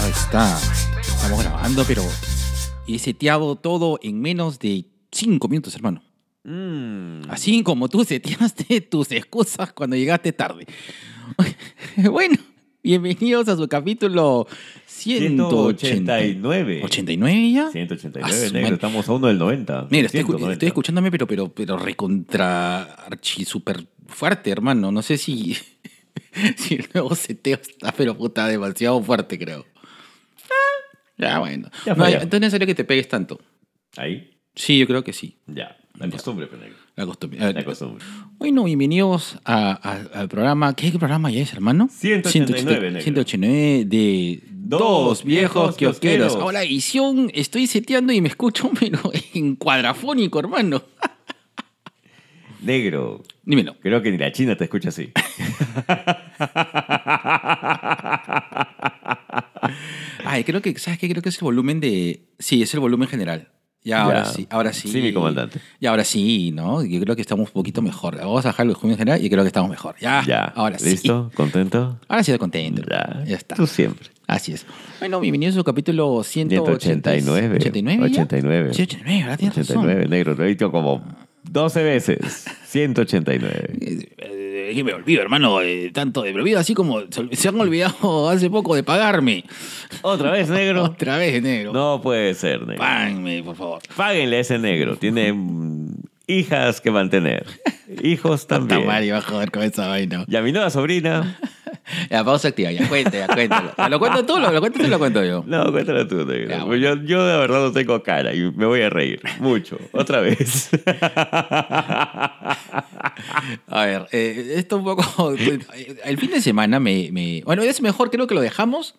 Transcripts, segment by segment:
Ahí está. Estamos grabando, pero he seteado todo en menos de cinco minutos, hermano. Mm. Así como tú seteaste tus excusas cuando llegaste tarde. bueno, bienvenidos a su capítulo 189. 189. ¿89 ya? 189, Ah, negro. Estamos a uno del 90. Mira, estoy, escu- 190. estoy escuchándome, pero, pero, pero recontra archi súper fuerte, hermano. No sé si, si el nuevo seteo está, pero puta, demasiado fuerte, creo. Ya, bueno. Ya no, fue, ya. entonces no es necesario que te pegues tanto. Ahí. Sí, yo creo que sí. Ya. La costumbre, pero. La costumbre. La costumbre. Bueno, bienvenidos a- a- al programa. ¿Qué programa es, hermano? 189, negro. 189 de Dos Dos Viejos. Kiosqueros. Ahora, edición, estoy seteando y me escucho, pero en cuadrafónico, hermano. Negro. Dímelo. Creo que ni la China te escucha así. Ay, creo que, ¿sabes qué? Creo que es el volumen de. Sí, es el volumen general. Ya, ahora Ya. sí, ahora sí. Sí, mi comandante. Y ahora sí, ¿no? Yo creo que estamos un poquito mejor. Vamos a bajar el volumen general y creo que estamos mejor. Ya, ya. ahora sí. ¿Listo? ¿Contento? Ahora sí estoy contento. Ya. Ya está. Tú siempre. Así es. Bueno, bienvenidos a su capítulo 189. 189. 89. 89. Sí, 89, ¿verdad? Tienes 89, negro. Lo he dicho como 12 veces. 189. razón. Eh, que me olvido, hermano, eh, tanto de me olvido, así como se, han olvidado hace poco de pagarme. ¿Otra vez, negro? Otra vez, negro. No puede ser, negro. Páganme, por favor. Páguenle a ese negro. Tiene hijas que mantener. Hijos también. madre, va a joder con esa vaina. Y a mi nueva sobrina. La pausa activa, ya cuenta, ya cuéntalo. ¿Lo cuento tú? ¿Lo, lo tú o lo cuento yo? No, cuéntalo tú, negro. Ya, Pues yo, yo de verdad no tengo cara y me voy a reír. Mucho. Otra vez. A ver, eh, esto un poco. El fin de semana me, me- Bueno, es mejor, creo que lo dejamos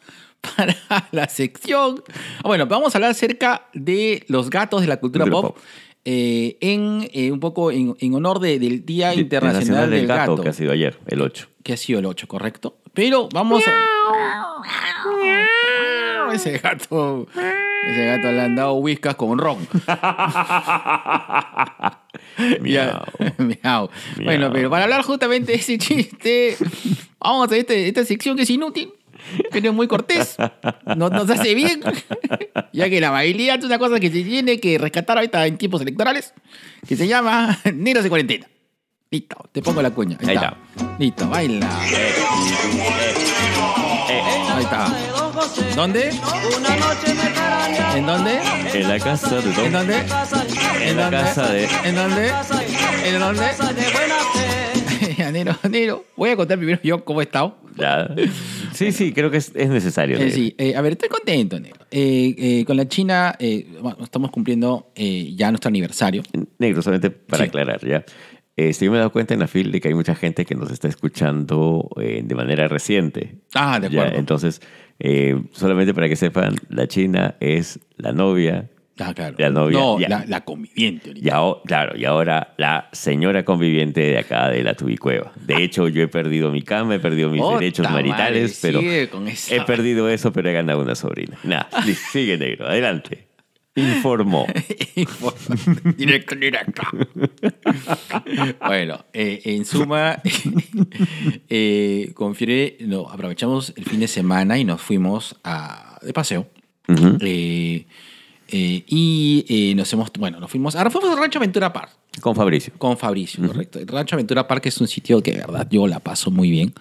para la sección. Bueno, vamos a hablar acerca de los gatos de la cultura pop. Eh, en eh, un poco en, en honor de- del Día Internacional del Gato, que ha sido ayer, el 8. que ha sido el 8, ¿correcto? Pero vamos a. Ese gato. Ese gato le han dado whiskas con ron. Ya. Miau. Bueno, pero para hablar justamente de ese chiste, vamos a este, esta sección que es inútil, pero es muy cortés. Nos, nos hace bien, ya que la bailía es una cosa que se tiene que rescatar ahorita en tiempos electorales, que se llama Negros de Cuarentena. Listo, te pongo la cuña. Ahí, Ahí está. Listo, baila. Ahí está. ¿Dónde? ¿En dónde? En la casa de ¿En Don. dónde? En la casa de. ¿En dónde? ¿En dónde? Ya, Nero, Nero, voy a contar primero yo cómo he estado. Ya. Sí, sí, creo que es, es necesario. Eh, sí, eh, a ver, estoy contento, Nero. Eh, eh, con la China eh, bueno, estamos cumpliendo eh, ya nuestro aniversario. Negro, solamente para Sí. aclarar, ¿ya? Este, yo me he dado cuenta en la fil de que hay mucha gente que nos está escuchando eh, de manera reciente. Ah, de Ya, acuerdo. entonces, eh, solamente para que sepan, la China es la novia ah, claro. la novia, No, ya. la, la conviviente. ahorita. y ahora, claro, y ahora la señora conviviente de acá de la Tubicueva. De hecho, yo he perdido mi cama, he perdido mis derechos madre, maritales, pero sigue con esa he perdido eso, pero he ganado una sobrina. Nada, sigue negro, adelante. Informó. directo, directo. bueno, eh, en suma, eh, confiere, no, aprovechamos el fin de semana y nos fuimos a, de paseo. Eh, eh, y eh, nos hemos, bueno, nos fuimos, ahora fuimos al Rancho Aventura Park Con Fabricio. con Fabricio, correcto. El Rancho Aventura Park es un sitio que de verdad yo la paso muy bien.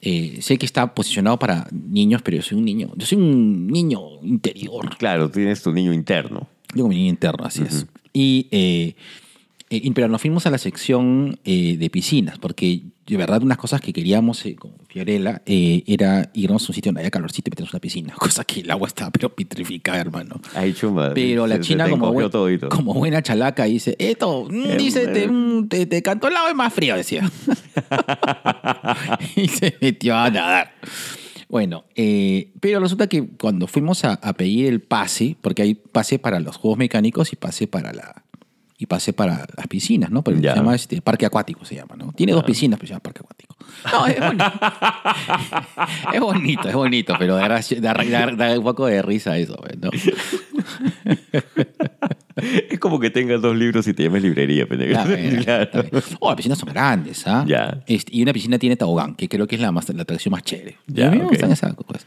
Eh, sé que está posicionado para niños, pero yo soy un niño, yo soy un niño interior. Claro, tienes tu niño interno. Yo como niño interno, así es. Y, eh, y- pero nos fuimos a la sección de piscinas, porque de verdad unas cosas que queríamos eh, con Fiorella eh, era irnos a un sitio donde haya calorcito y meternos una piscina, cosa que el agua estaba pero petrificada, hermano. Ay, chumba. Pero la se- se china te como, buen- como buena chalaca dice, esto, mm, dice, te, mm, te, te cantó el lado es más frío, decía. y se metió a nadar. Bueno, eh, pero resulta que cuando fuimos a, a pedir el pase, porque hay pase para los juegos mecánicos y pase para la, y pasé para las piscinas, ¿no? Porque se llama este, parque acuático, se llama, ¿no? Tiene dos piscinas, pero se llama parque acuático. No, es bonito. es bonito, es bonito, pero da, gracia- da- da- da un poco de risa eso, pues, ¿no? Es como que tengas dos libros y te llames librería, pendejo. Claro, eh, Claro. bien. Oh, las piscinas son grandes, ¿ah? Ya. Este, y una piscina tiene tobogán, que creo que es la, más, la atracción más chévere. Ya, a mí me gustan esas cosas.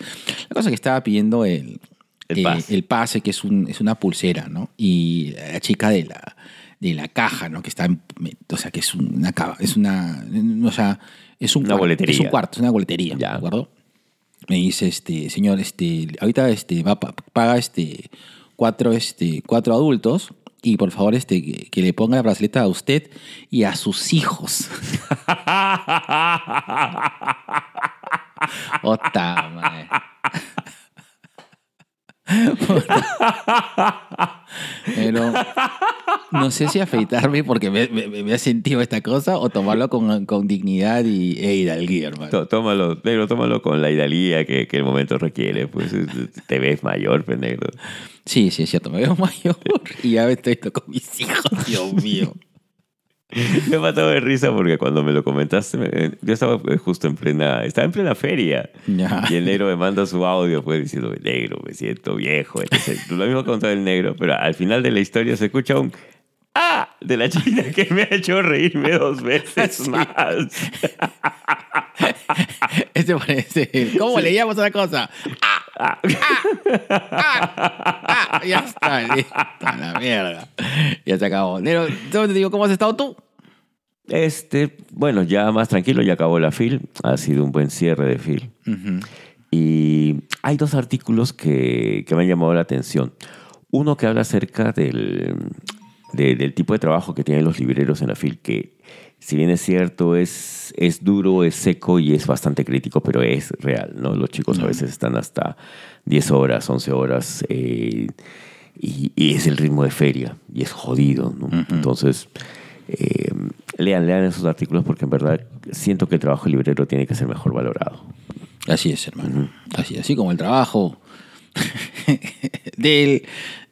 La cosa que estaba pidiendo el, El eh, pase. el pase, que es, un, es una pulsera, ¿no? Y la chica de la, de la caja, ¿no? Que está, en- o sea, que es una, es una, o sea, es un Una cuarto, boletería. Es un cuarto, es una boletería, Ya. ¿de acuerdo? Me dice, este, señor, este, ahorita este, va, paga este, cuatro, este, cuatro adultos y por favor este, que, que le ponga la braceleta a usted y a sus hijos. Ota, madre. Pero no sé si afeitarme porque me, me- me ha sentido esta cosa o tomarlo con, con dignidad y, e hidalguía, hermano. Tó- Tómalo, negro, tómalo con la hidalía que, que el momento requiere. Pues eh, te ves mayor, pendejo. Sí, sí, es cierto. Me veo mayor y ya estoy esto con mis hijos, Dios mío. Me he matado de risa porque cuando me lo comentaste, me- yo estaba eh, justo en plena, estaba en plena feria. Y el negro me manda su audio, pues diciendo, negro, me siento viejo. etc. Lo mismo contó el negro, pero al final de la historia se escucha un ¡Ah! de la china que me ha hecho reírme dos veces Sí. más. Ese parece. ¿Cómo le llamas a la cosa? ¡Ah! ¡Ah! Ya está, listo, la mierda. Ya se acabó. Nero, te digo, ¿cómo has estado tú? Este, bueno, ya más tranquilo, ya acabó la FIL. Ha sido un buen cierre de FIL. Y hay dos artículos que, que me han llamado la atención. Uno que habla acerca del, de- del tipo de trabajo que tienen los libreros en la FIL, que si bien es cierto, es, es duro, es seco y es bastante crítico, pero es real, ¿no? Los chicos a veces están hasta 10 horas, 11 horas, eh, y, y es el ritmo de feria, y es jodido, ¿no? Entonces, eh, lean, lean esos artículos porque en verdad siento que el trabajo librero tiene que ser mejor valorado. Así es, hermano. Así, así como el trabajo del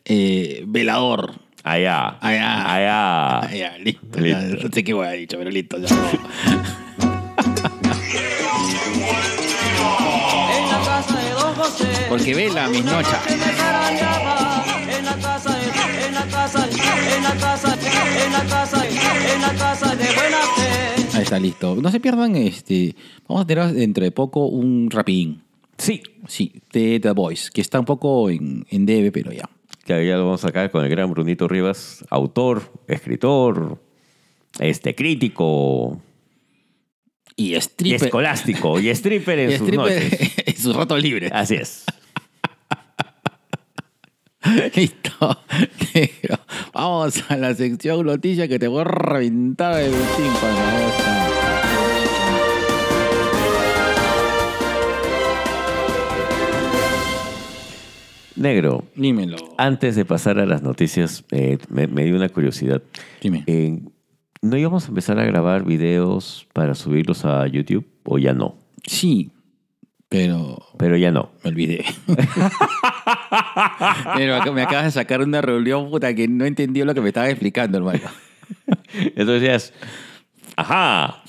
eh, velador. Allá. Allá. Allá. Ya, listo. Listo. ya, no sé qué voy a dicho, pero listo. Ya, no. En la casa de Don José. Porque vela, mis nochas. Se me zarandeaba. En la casa de, en la casa, en la casa, en la casa, en la casa de buena fe. Ahí está, listo. No se pierdan, este. Vamos a tener dentro de poco un rapidín. Sí. Sí, de The Voice, que está un poco en, en debe, pero ya. Que ya lo vamos a sacar con el gran Brunito Rivas, autor, escritor, este crítico Y y stripper. escolástico y stripper en y sus noches. en sus ratos libres. Así es. Listo. Vamos a la sección noticias que te voy a reventar el tímpano. Negro, Dímelo. antes de pasar a las noticias, eh, me, me dio una curiosidad. Dime. Eh, ¿No íbamos a empezar a grabar videos para subirlos a YouTube o ya no? Sí, pero Pero ya no. me olvidé. pero me acabas de sacar una reunión puta que no entendió lo que me estaba explicando, hermano. Entonces decías, ajá,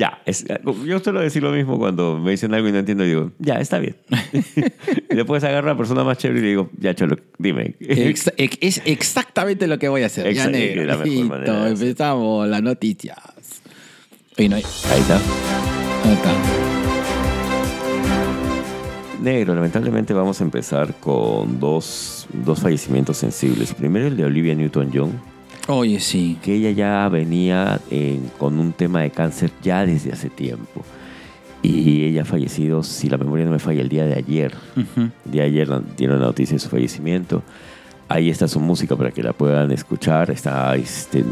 ya. es- yo suelo decir lo mismo cuando me dicen algo y no entiendo y digo, ya, está bien. y después agarro a la persona más chévere y le digo, ya, cholo, dime. Ex- es exactamente lo que voy a hacer. Ya, Exacto, negro. la mejor manera empezamos las noticias. Oye, no hay- Ahí está. ahí está. Negro, lamentablemente vamos a empezar con dos, dos fallecimientos sensibles. Primero el de Olivia Newton-John, Oye, sí. que ella ya venía en- con un tema de cáncer ya desde hace tiempo. Y ella ha fallecido, si la memoria no me falla, el día de ayer. Ujú. De ayer dieron la noticia de su fallecimiento. Ahí está su música para que la puedan escuchar. Está, este,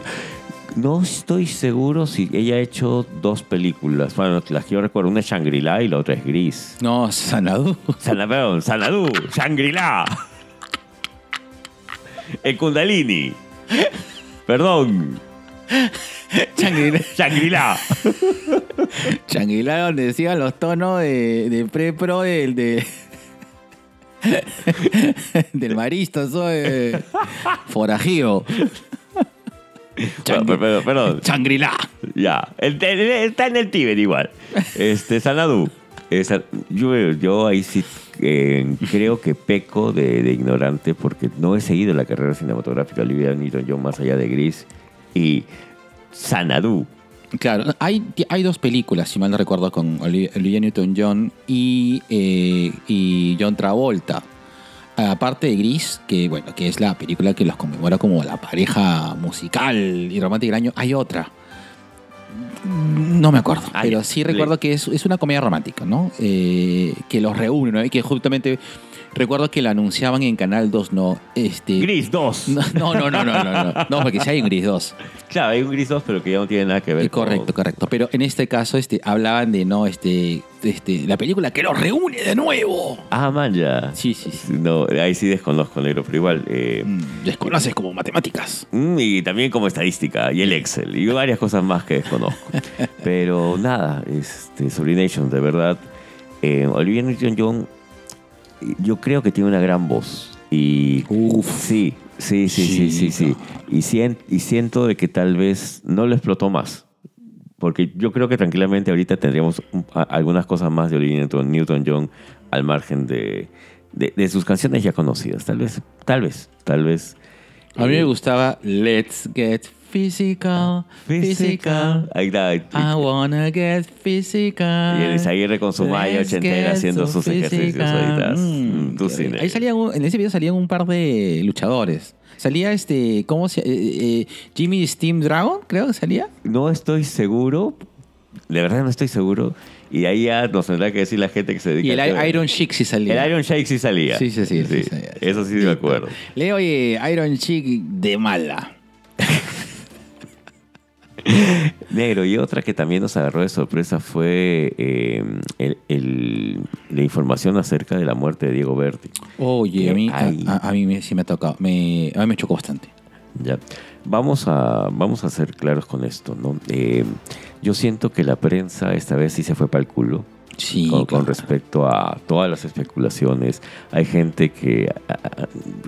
no estoy seguro si ella ha hecho dos películas. Bueno, las que yo recuerdo, una es Shangri-La y la otra es Gris. No, Sanadu. Sana, perdón, Sanadu, Shangri-La. El Kundalini. Perdón, Changuila. Changuila donde decían los tonos de, de pre-pro del de, del maristo, soy forajido. Bueno, pero- pero- perdón. Shangri-La. Ya, el- el- está en el Tíbet igual. Este, Sanadu. Yo ahí sí eh, creo que peco de, de ignorante porque no he seguido la carrera cinematográfica de Olivia Newton-John más allá de Gris y Sanadu. Claro, hay, hay dos películas, si mal no recuerdo, con Oli- Olivia Newton-John y, eh, y John Travolta. Aparte de Gris, que bueno, que es la película que los conmemora como la pareja musical y romántica del año, hay otra. No me acuerdo, Ah, pero sí recuerdo que es, es una comedia romántica, ¿no? Eh, que los reúne, ¿no? Y que justamente recuerdo que la anunciaban en Canal 2, ¿no? Este, Gris 2. No, no, no, no, no, no, no, porque sí hay un Gris 2. Claro, hay un Gris 2, pero que ya no tiene nada que ver Eh, correcto, con... correcto. Pero en este caso este, hablaban de no este, este, la película que los reúne de nuevo. Ah, man, ya. Sí, sí, sí. No, ahí sí desconozco, negro, pero igual... eh, Mm, Desconoces como matemáticas. Mm, Y también como estadística y el Excel y varias cosas más que desconozco. Pero nada, este, Sobrination, de verdad. Eh, Olivia Newton-John, yo creo que tiene una gran voz. Y Uf. sí, sí, sí, sí, sí, sí. Y, sien- y siento de que tal vez no lo explotó más. Porque yo creo que tranquilamente ahorita tendríamos algunas cosas más de Olivia Newton- Newton-John al margen de, de- de sus canciones ya conocidas. Tal vez, tal vez, tal vez. A mí me Eh, gustaba Let's Get Physical, Physical. Ahí está. I wanna get physical. Y el Isaguirre con su Let's ochentera haciendo sus ejercicios ahorita. Mm, Mm. Ahí salían un- en ese video salían un par de luchadores. Salía este, ¿cómo se eh, eh, Jimmy Steam Dragon, creo que salía. No estoy seguro. De verdad no estoy seguro. Y ahí ya nos tendrá que decir la gente que se dedica Y el. Iron Chick sí salía. El Iron Shake sí salía. Sí, sí, sí, sí, sí, sí. Eso sí, me acuerdo. Leo oye, Iron Chick de mala. Negro, y otra que también nos agarró de sorpresa fue eh, el- el- la información acerca de la muerte de Diego Berti. Oye, a mí, a, Ay. a- a mí me, sí me ha tocado. Me, a mí me chocó bastante. Ya. Vamos a, vamos a ser claros con esto, ¿no? Eh, yo siento que la prensa esta vez sí se fue para el culo. Sí, con, respecto a todas las especulaciones. Hay gente que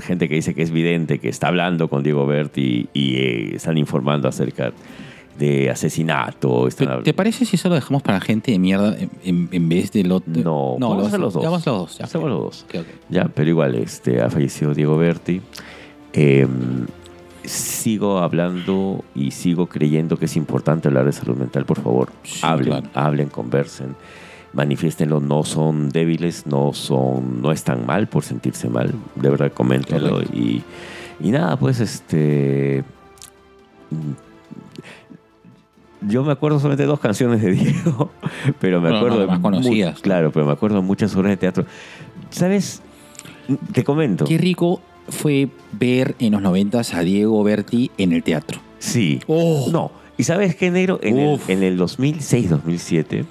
gente que dice que es vidente, que está hablando con Diego Berti y eh, están informando acerca de asesinato. están ¿Te, parece si eso lo dejamos para gente de mierda en, vez de lo No, vamos a los dos. Vamos los dos. ya. Los dos. Ya, pero igual, este, ha fallecido Diego Berti. Eh, sigo hablando y sigo creyendo que es importante hablar de salud mental, por favor. Sí, hablen, claro. hablen, conversen, manifiéstenlo, no son débiles, no son, no están mal por sentirse mal, de verdad coméntenlo y, y nada, pues este yo me acuerdo solamente de dos canciones de Diego, pero me Bueno, acuerdo no, de más conocidas. claro, pero me acuerdo de muchas obras de teatro. ¿Sabes? Te comento. Qué rico fue ver en los noventas a Diego Berti en el teatro. Sí. Oh. No. ¿Y sabes qué, negro? En el, en el 2006-2007,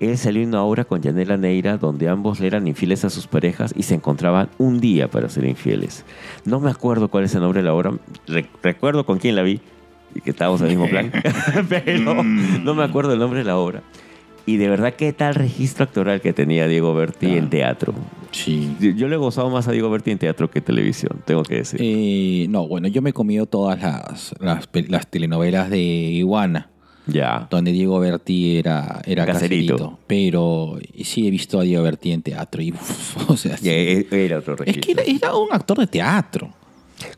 él salió en una obra con Yanela Neira donde ambos le eran infieles a sus parejas y se encontraban un día para ser infieles. No me acuerdo cuál es el nombre de la obra. Re- recuerdo con quién la vi y que estábamos en el mismo plan, pero no me acuerdo el nombre de la obra. Y de verdad, qué tal registro actoral que tenía Diego Berti Claro. en teatro. Sí. Yo, le he gozado más a Diego Berti en teatro que en televisión, tengo que decir. Eh, no, bueno, yo me he comido todas las, las, las telenovelas de Iguana, ya. donde Diego Berti era, era Caserito. caserito. Pero sí he visto a Diego Berti en teatro y, uf, o sea, sí. E- Era otro es registro. que era, era un actor de teatro.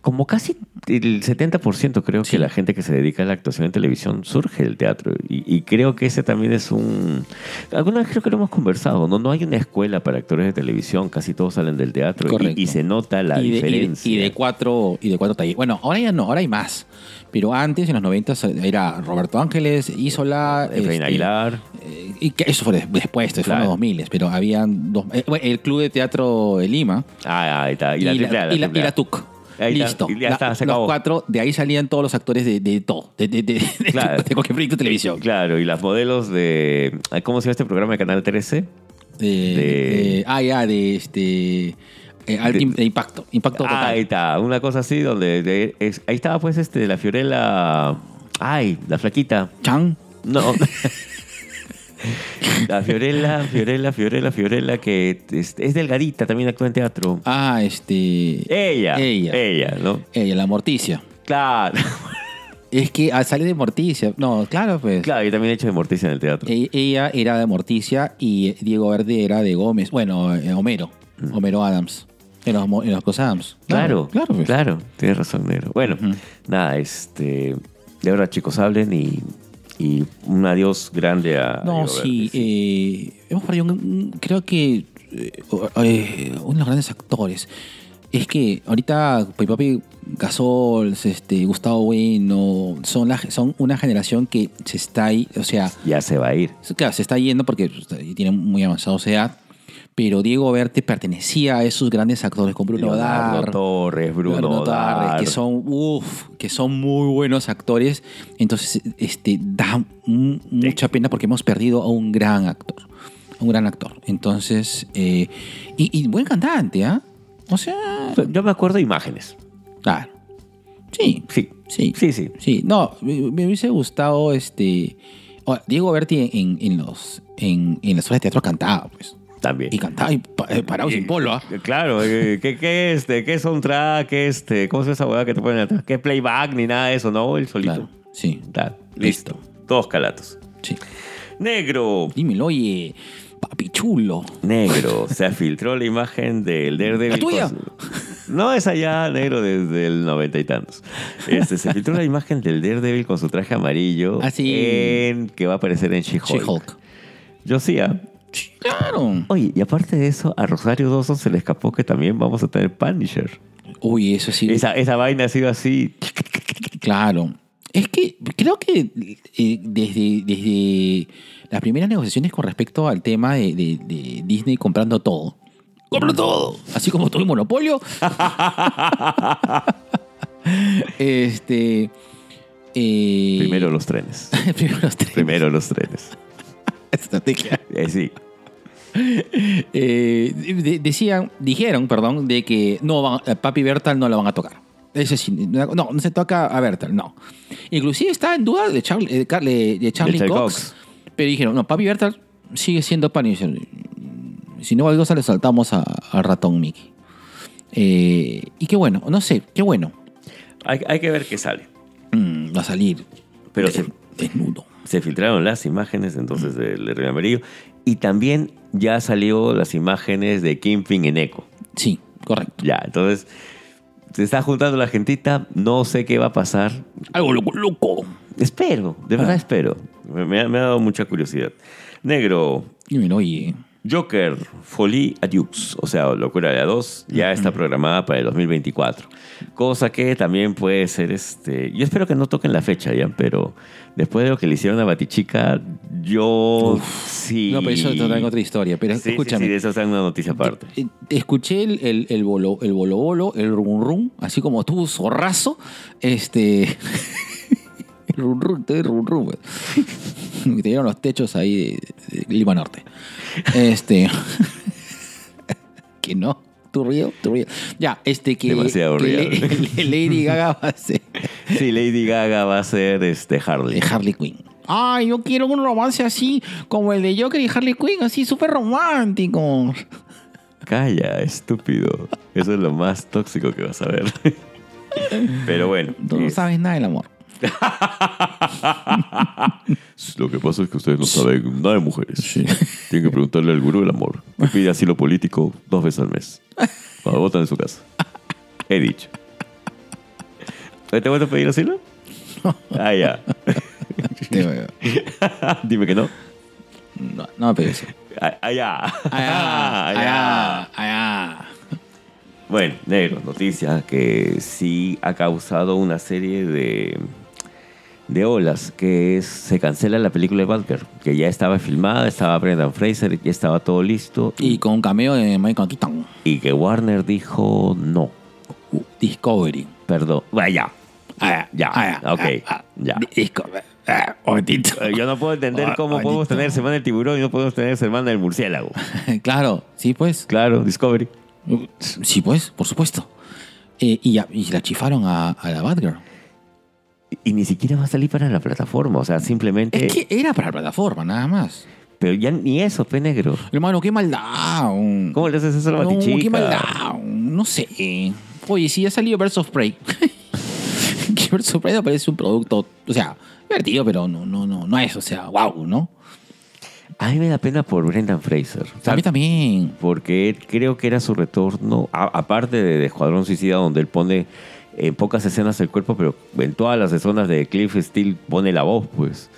Como casi el 70% creo Sí. que la gente que se dedica a la actuación en televisión surge del teatro. Y, y creo que ese también es un... Alguna vez creo que lo hemos conversado, ¿no? No hay una escuela para actores de televisión, casi todos salen del teatro. y- se nota la y, de, diferencia. y de cuatro y de cuatro talleres. Bueno, ahora ya no, ahora hay más. Pero antes, en los 90, era Roberto Ángeles, Isola. Efraín este, Aguilar. eh, y que eso fue des- después, esto fue en Claro. los 2000, pero habían dos. eh, el Club de Teatro de Lima. Ah, ahí está. Y, la TUC. Ahí está, Listo. y ya La- está, se los acabó. cuatro, de ahí salían todos los actores de, de todo, de, de, Claro. de cualquier proyecto de televisión. Claro, y las modelos de... ¿Cómo se llama este programa de Canal 13? De- ah, ya, de este. eh, de, impacto. Impacto total. Ahí está, una cosa así donde... es- ahí estaba pues este, la Fiorella... Ay, la flaquita. Chan. No. La Fiorella, Fiorella, Fiorella, Fiorella, que es, es delgadita, también actúa en teatro. Ah, este. Ella. Ella. Ella, ¿no? Ella, la Morticia. Claro. Es que ah, sale de Morticia. No, claro, pues. Claro, yo también he hecho de Morticia en el teatro. E- Ella era de Morticia y Diego Verde era de Gómez. Bueno, eh, Homero. Homero Adams. En los, en los Adams. Mm. Claro, claro. pues. claro, tienes razón, negro. Bueno, nada, este, de verdad, chicos, hablen y, y un adiós grande a. No, sí. Eh, hemos perdido, un- creo que eh, eh, uno de los grandes actores. Es que ahorita Papi Papi, Gasol, este, Gustavo Bueno, son, la, son una generación que se está ahí, o sea, Ya se va a ir. claro, se está yendo porque tiene muy avanzada edad, pero Diego Verte pertenecía a esos grandes actores con Bruno Leonardo Dar, Torres, Bruno Bruno Darres, Dar. que son, uf, que son muy buenos actores. Entonces, este, da mucha pena porque hemos perdido a un gran actor. Un gran actor. Entonces, eh, y, y buen cantante, ¿ah? O sea, Yo me acuerdo de imágenes. claro. Sí, Sí, sí. sí, sí. Sí, no, me, me hubiese gustado este. Diego Berti en, en los en, en las obras de teatro cantaba, pues. También. Y cantaba y eh, parado sin polo, ¿ah? Claro, eh, ¿qué, qué, este, qué soundtrack? ¿Qué, este, ¿Cómo se llama esa hueá que te ponen atrás? ¿Qué playback ni nada de eso? No, el solito. Claro, sí, listo. Todos calatos. sí. Negro. Dímelo, oye, papi chulo. Negro. Se filtró la imagen del Daredevil. ¿La tuya? su- No, es allá, negro, desde el noventa y tantos. Este, se filtró la imagen del Daredevil con su traje amarillo. Ah, sí. en, que va a aparecer en She-Hulk. She-Hulk. Yo sí, ¿ah? Sí, Claro. Oye, y aparte de eso, a Rosario Dawson se le escapó que también vamos a tener Punisher. Uy, eso sí. Esa, esa vaina ha sido así. Claro. Es que creo que eh, desde, desde las primeras negociaciones con respecto al tema de, de- de Disney comprando todo. ¡Compra todo! Así como todo el monopolio. este. eh, Primero los trenes. primero los tres. Primero los trenes. Estrategia. Eh, sí. Eh, de- decían, dijeron, perdón, de que no van, a Papi Bertal no la van a tocar. Ese sí, no, no se toca a Bertal, no. Inclusive estaba en duda de Charlie, de Charlie Cox, Cox. pero dijeron, no, Papi Bertal sigue siendo Punisher. Si no, algo se le saltamos a- al ratón Mickey. Eh, y qué bueno, no sé, qué bueno. Hay, hay que ver qué sale. Mm, va a salir Pero de- se, desnudo. Se filtraron las imágenes entonces del Rey Amarillo. Y también ya salió las imágenes de Kingpin en Echo. Sí, correcto. Ya, entonces se está juntando la gentita. No sé qué va a pasar. Algo loco, loco. Espero, de verdad Ah. espero. Me, me ha, me ha dado mucha curiosidad. Negro, Dímelo, oye. Joker, Folie Adieux, o sea, Locura de a 2, ya está programada para el 2024. Cosa que también puede ser, este, yo espero que no toquen la fecha ya, pero después de lo que le hicieron a Batichica, yo sí... No, pero eso es otra historia. Pero Sí, escúchame. sí, de eso es una noticia aparte. Eh, Escuché el, el, el bolo, el bolo bolo, el rum rum, así como tú, zorrazo. Este. el rum rum, te el rum rum. Me dieron los techos ahí de, de Lima Norte. Este. que no. ¿Tú río? ¿Tú río? Ya, este que. Demasiado que. Le- Lady Gaga va a ser Sí, Lady Gaga va a ser este, Harley. Harley Quinn. Ay, yo quiero un romance así, como el de Joker y Harley Quinn, así súper romántico. Calla, estúpido. Eso es lo más tóxico que vas a ver. Pero bueno. Tú no es- sabes nada del amor. Lo que pasa es que ustedes no saben nada de mujeres. Tienen que preguntarle al gurú del amor, que pide asilo político dos veces al mes. Cuando votan en su casa. He dicho. ¿Te a pedir asilo? Ah, ya. Dime que no. No, no, pero sí. Ah, ah, ya. Allá, Ah, allá, allá. Bueno, negro, noticia que sí ha causado una serie de, de olas, que es, se cancela la película de Batgirl, que ya estaba filmada, estaba Brendan Fraser, ya estaba todo listo, Y con un cameo de Michael Keaton. y que Warner dijo no, Discovery. perdón, vaya, Ah, ya, ah, ok, ah, ah. ya. Discovery. Eh, Yo no puedo entender cómo podemos tener Semana del Tiburón y no podemos tener Semana del Murciélago. claro, sí, pues. Claro, Discovery. Sí, pues, por supuesto. Eh, y, ya- y la chifaron a, a la Batgirl. Y ni siquiera va a salir para la plataforma, o sea, simplemente... Es que era para la plataforma, nada más. Pero ya ni eso, pe negro. Hermano, qué maldad. ¿Cómo le haces eso a la No, batichica? qué maldad. No sé. Oye, si ya salió Birds of Prey. ¿Qué Birds of Prey parece un producto, o sea, divertido, pero no, no, no, no es, o sea, wow, ¿no? A mí me da pena por Brendan Fraser. A mí también. Porque creo que era su retorno, a- aparte de, de Escuadrón Suicida, donde él pone en pocas escenas el cuerpo, pero en todas las escenas de Cliff Steele pone la voz, pues.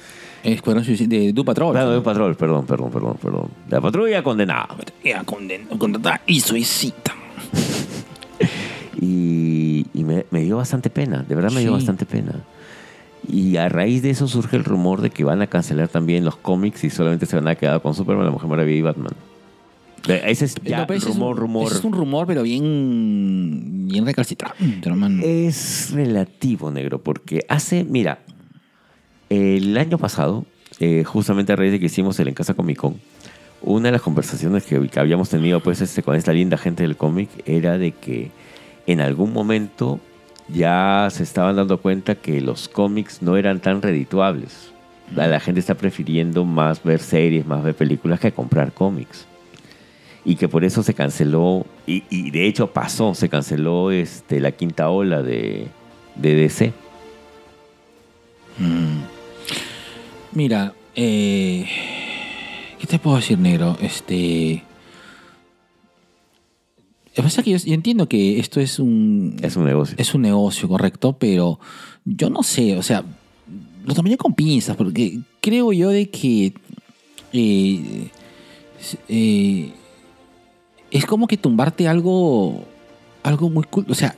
Escuadrón Suicida de Du Patrol. Claro, de un patrón, perdón, perdón, perdón, perdón. La patrulla condenada. Ya, conden- contratada y suicida. Y, y me, me dio bastante pena, de verdad me dio bastante pena. Y a raíz de eso surge el rumor de que van a cancelar también los cómics y solamente se van a quedar con Superman, la Mujer Maravilla y Batman. Eh, Ese es ya No, pero ese es un- rumor. ese Es un rumor, pero bien, bien recalcitrante, hermano. Es relativo, negro, porque hace, mira, el año pasado, eh, justamente a raíz de que hicimos el En Casa Comic Con, una de las conversaciones que, que habíamos tenido pues, este, con esta linda gente del cómic era de que en algún momento ya se estaban dando cuenta que los cómics no eran tan redituables. La, la gente está prefiriendo más ver series, más ver películas que comprar cómics. Y que por eso se canceló, y, y de hecho pasó, se canceló este, la quinta ola de, de DC. Mira, eh, ¿qué te puedo decir, negro? Este. Lo que pasa es que yo, yo entiendo que esto es un. Es un negocio. es un negocio, correcto, pero yo no sé, o sea, lo tomaría con pinzas, porque creo yo de que eh, eh, es como que tumbarte algo, algo muy cool. O sea,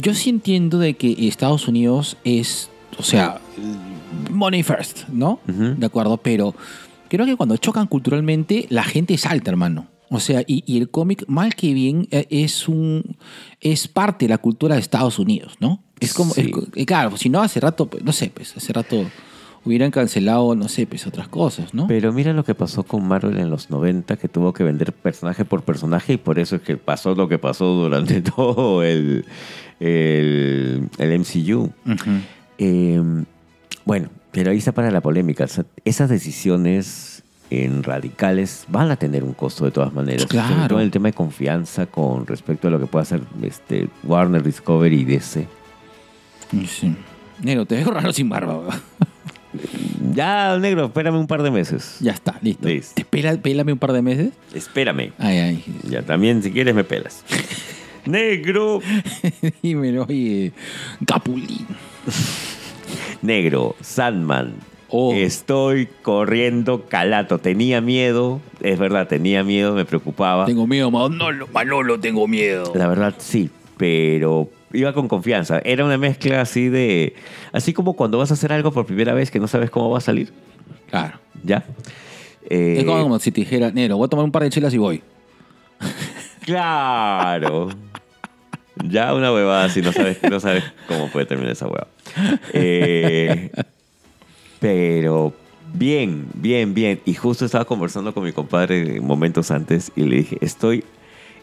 yo sí entiendo de que Estados Unidos es, o sea, money first, ¿no? De acuerdo, pero creo que cuando chocan culturalmente, la gente salta, hermano. O sea, y, y el cómic, mal que bien, eh, es un es parte de la cultura de Estados Unidos, ¿no? Es como, Sí. es co- eh, claro, si no, hace rato, pues, no sé, pues, hace rato hubieran cancelado, no sé, pues, otras cosas, ¿no? Pero mira lo que pasó con Marvel en los 90, que tuvo que vender personaje por personaje y por eso es que pasó lo que pasó durante todo el, el, el MCU. Eh, bueno, pero ahí está para la polémica. O sea, esas decisiones en radicales van a tener un costo de todas maneras. Claro. Sobre todo en el tema de confianza con respecto a lo que pueda hacer este, Warner, Discovery y DC. Sí. Negro, te veo raro sin barba. Ya, negro, espérame un par de meses. Ya está, listo. Listo. ¿Te pela, pélame un par de meses? Espérame. Ay, ay. Ya también, si quieres, me pelas. negro. Dímelo, oye, Capulín. Negro, Sandman. Oh. Estoy corriendo calato. Tenía miedo, es verdad, tenía miedo, me preocupaba. Tengo miedo, Manolo, Manolo, tengo miedo. La verdad, sí, pero iba con confianza. Era una mezcla así de. Así como cuando vas a hacer algo por primera vez que no sabes cómo va a salir. Claro. ¿Ya? Eh, Es como si te dijera, negro, voy a tomar un par de chelas y voy. Claro. Ya una huevada así, no sabes, no sabes cómo puede terminar esa hueva. Eh, pero bien, bien, bien. Y justo estaba conversando con mi compadre momentos antes y le dije, estoy,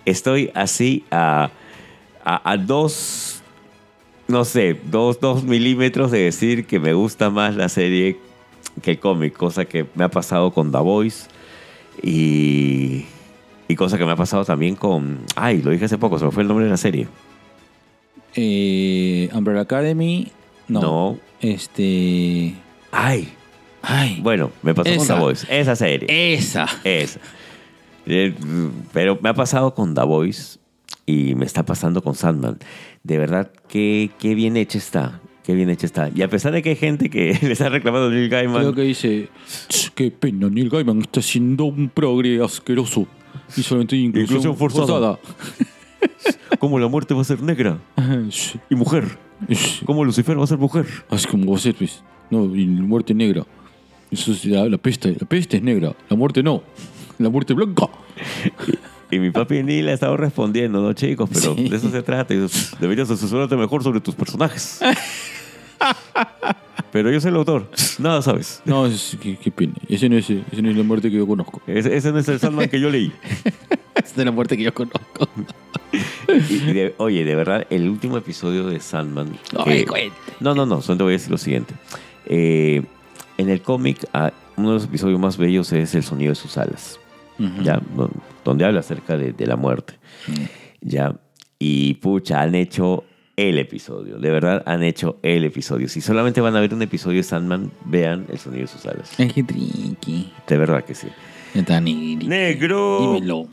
estoy así a, a, a dos, no sé, dos, dos milímetros de decir que me gusta más la serie que el cómic, cosa que me ha pasado con The Voice y, y cosa que me ha pasado también con... Ay, lo dije hace poco, se me fue el nombre de la serie. Eh, Umbrella Academy. No. No. Este. Ay, Ay. bueno, me pasó con. The Voice, esa serie. Esa. Esa. Eh, Pero me ha pasado con The Voice y me está pasando con Sandman. De verdad, qué, qué bien hecha está. Qué bien hecha está. Y a pesar de que hay gente que le está reclamando a Neil Gaiman. Creo que dice, "Ch, qué pena, Neil Gaiman está haciendo un progre asqueroso. Y solamente inclusión, Inclusión forzada. ¿Cómo la muerte va a ser negra y mujer? sh. ¿Cómo Lucifer va a ser mujer? Así como vos pues. No, y la muerte negra. Eso es la, la peste. La peste es negra. La muerte no. La muerte blanca. Y mi papi Neil ha estado respondiendo, ¿no, chicos? Pero Sí. de eso se trata. Y Deberías asesorarte mejor sobre tus personajes. Pero yo soy el autor. Nada sabes. No, es, qué, qué pena. Ese no, es, ese no es la muerte que yo conozco. Ese, ese no es el Sandman que yo leí. Es la muerte que yo conozco. Y de- oye, de verdad, el último episodio de Sandman. No no, no, no, solo te voy a decir lo siguiente. Eh, en el cómic, ah, uno de los episodios más bellos es el sonido de sus alas. ¿ya? Don- Donde habla acerca de, de la muerte. ¿ya? Y pucha, han hecho el episodio. De verdad, han hecho el episodio. Si solamente van a ver un episodio de Sandman, vean el sonido de sus alas. Es que triqui. De verdad que sí. Está. Negro. Dímelo.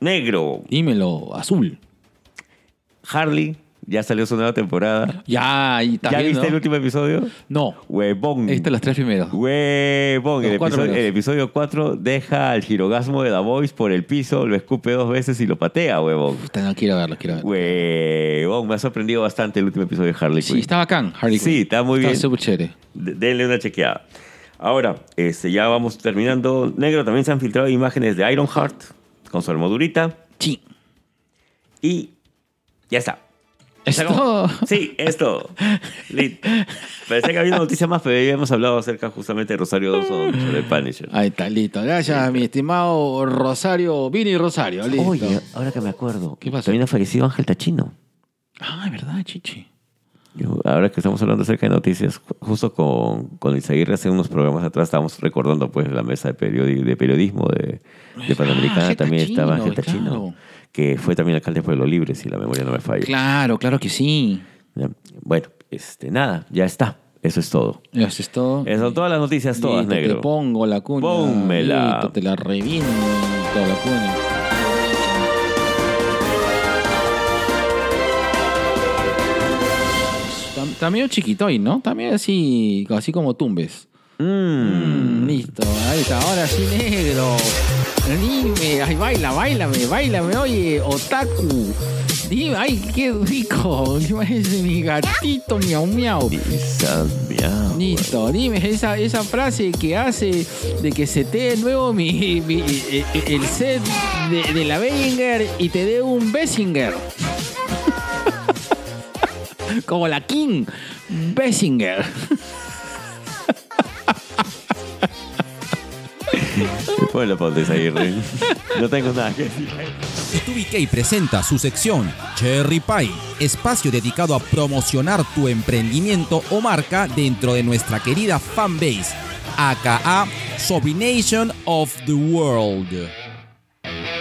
Negro. Dímelo. Azul. Harley, ya salió su nueva temporada. Ya, ahí está ¿Ya viste ¿no? el último episodio? No. Huevón. Ahí están los tres primeros. Huevón. El episodio, el episodio 4 deja al girogasmo de The Voice por el piso, lo escupe dos veces y lo patea, huevón. No quiero verlo, quiero verlo. Huevón. Me ha sorprendido bastante el último episodio de Harley Sí, Quinn. está bacán, Harley Sí, Quinn. está muy bien. Está súper chévere. Denle una chequeada. Ahora, este, ya vamos terminando. Negro, también se han filtrado imágenes de Ironheart con su armadurita. Sí. Y ya está. ¿Es Se acabó. todo? Sí, es todo. Listo. Pensé que había una noticia más, pero ya hemos hablado acerca justamente de Rosario Dawson sobre Punisher. Ahí está, listo. Gracias, mi estimado Rosario, Vini Rosario. Listo. Oye, ahora que me acuerdo, ¿Qué pasó? también ha fallecido Ángel Tachino. Ah, es verdad, chichi. Yo, ahora que estamos hablando acerca de noticias, ju- justo con, con Isaguirre hace unos programas atrás estábamos recordando pues la mesa de, periodi- de periodismo de, de Panamericana. También estaba Tachino, claro. que fue también alcalde de Pueblo Libre, si la memoria no me falla. Claro, claro que sí. Bueno, este, nada, ya está. Eso es todo. Eso es todo. Esas son todas las noticias, todas, Listo, negro. Te pongo la cuña. Pónmela. Listo, te la reviento la cuña. Está, medio chiquitoy, ¿no? Está medio así, así como tumbes. Mm. Mm, listo, ahí está. Ahora sí, negro. Dime, ay, baila, bailame, bailame, oye, otaku. Dime, ay, qué rico. ¿Qué parece mi gatito miau miau? Listo, dime esa, esa frase que hace de que se te nuevo mi, mi- eh, eh, el set de, de la Bellinger y te dé un Bessinger. Como la King Bessinger. Ponle ponte Isaguirre. No tengo nada que decir. TubiK presenta su sección Cherry Pie, espacio dedicado a promocionar tu emprendimiento o marca dentro de nuestra querida fanbase, aka Sobrination of the World. ¿Tienes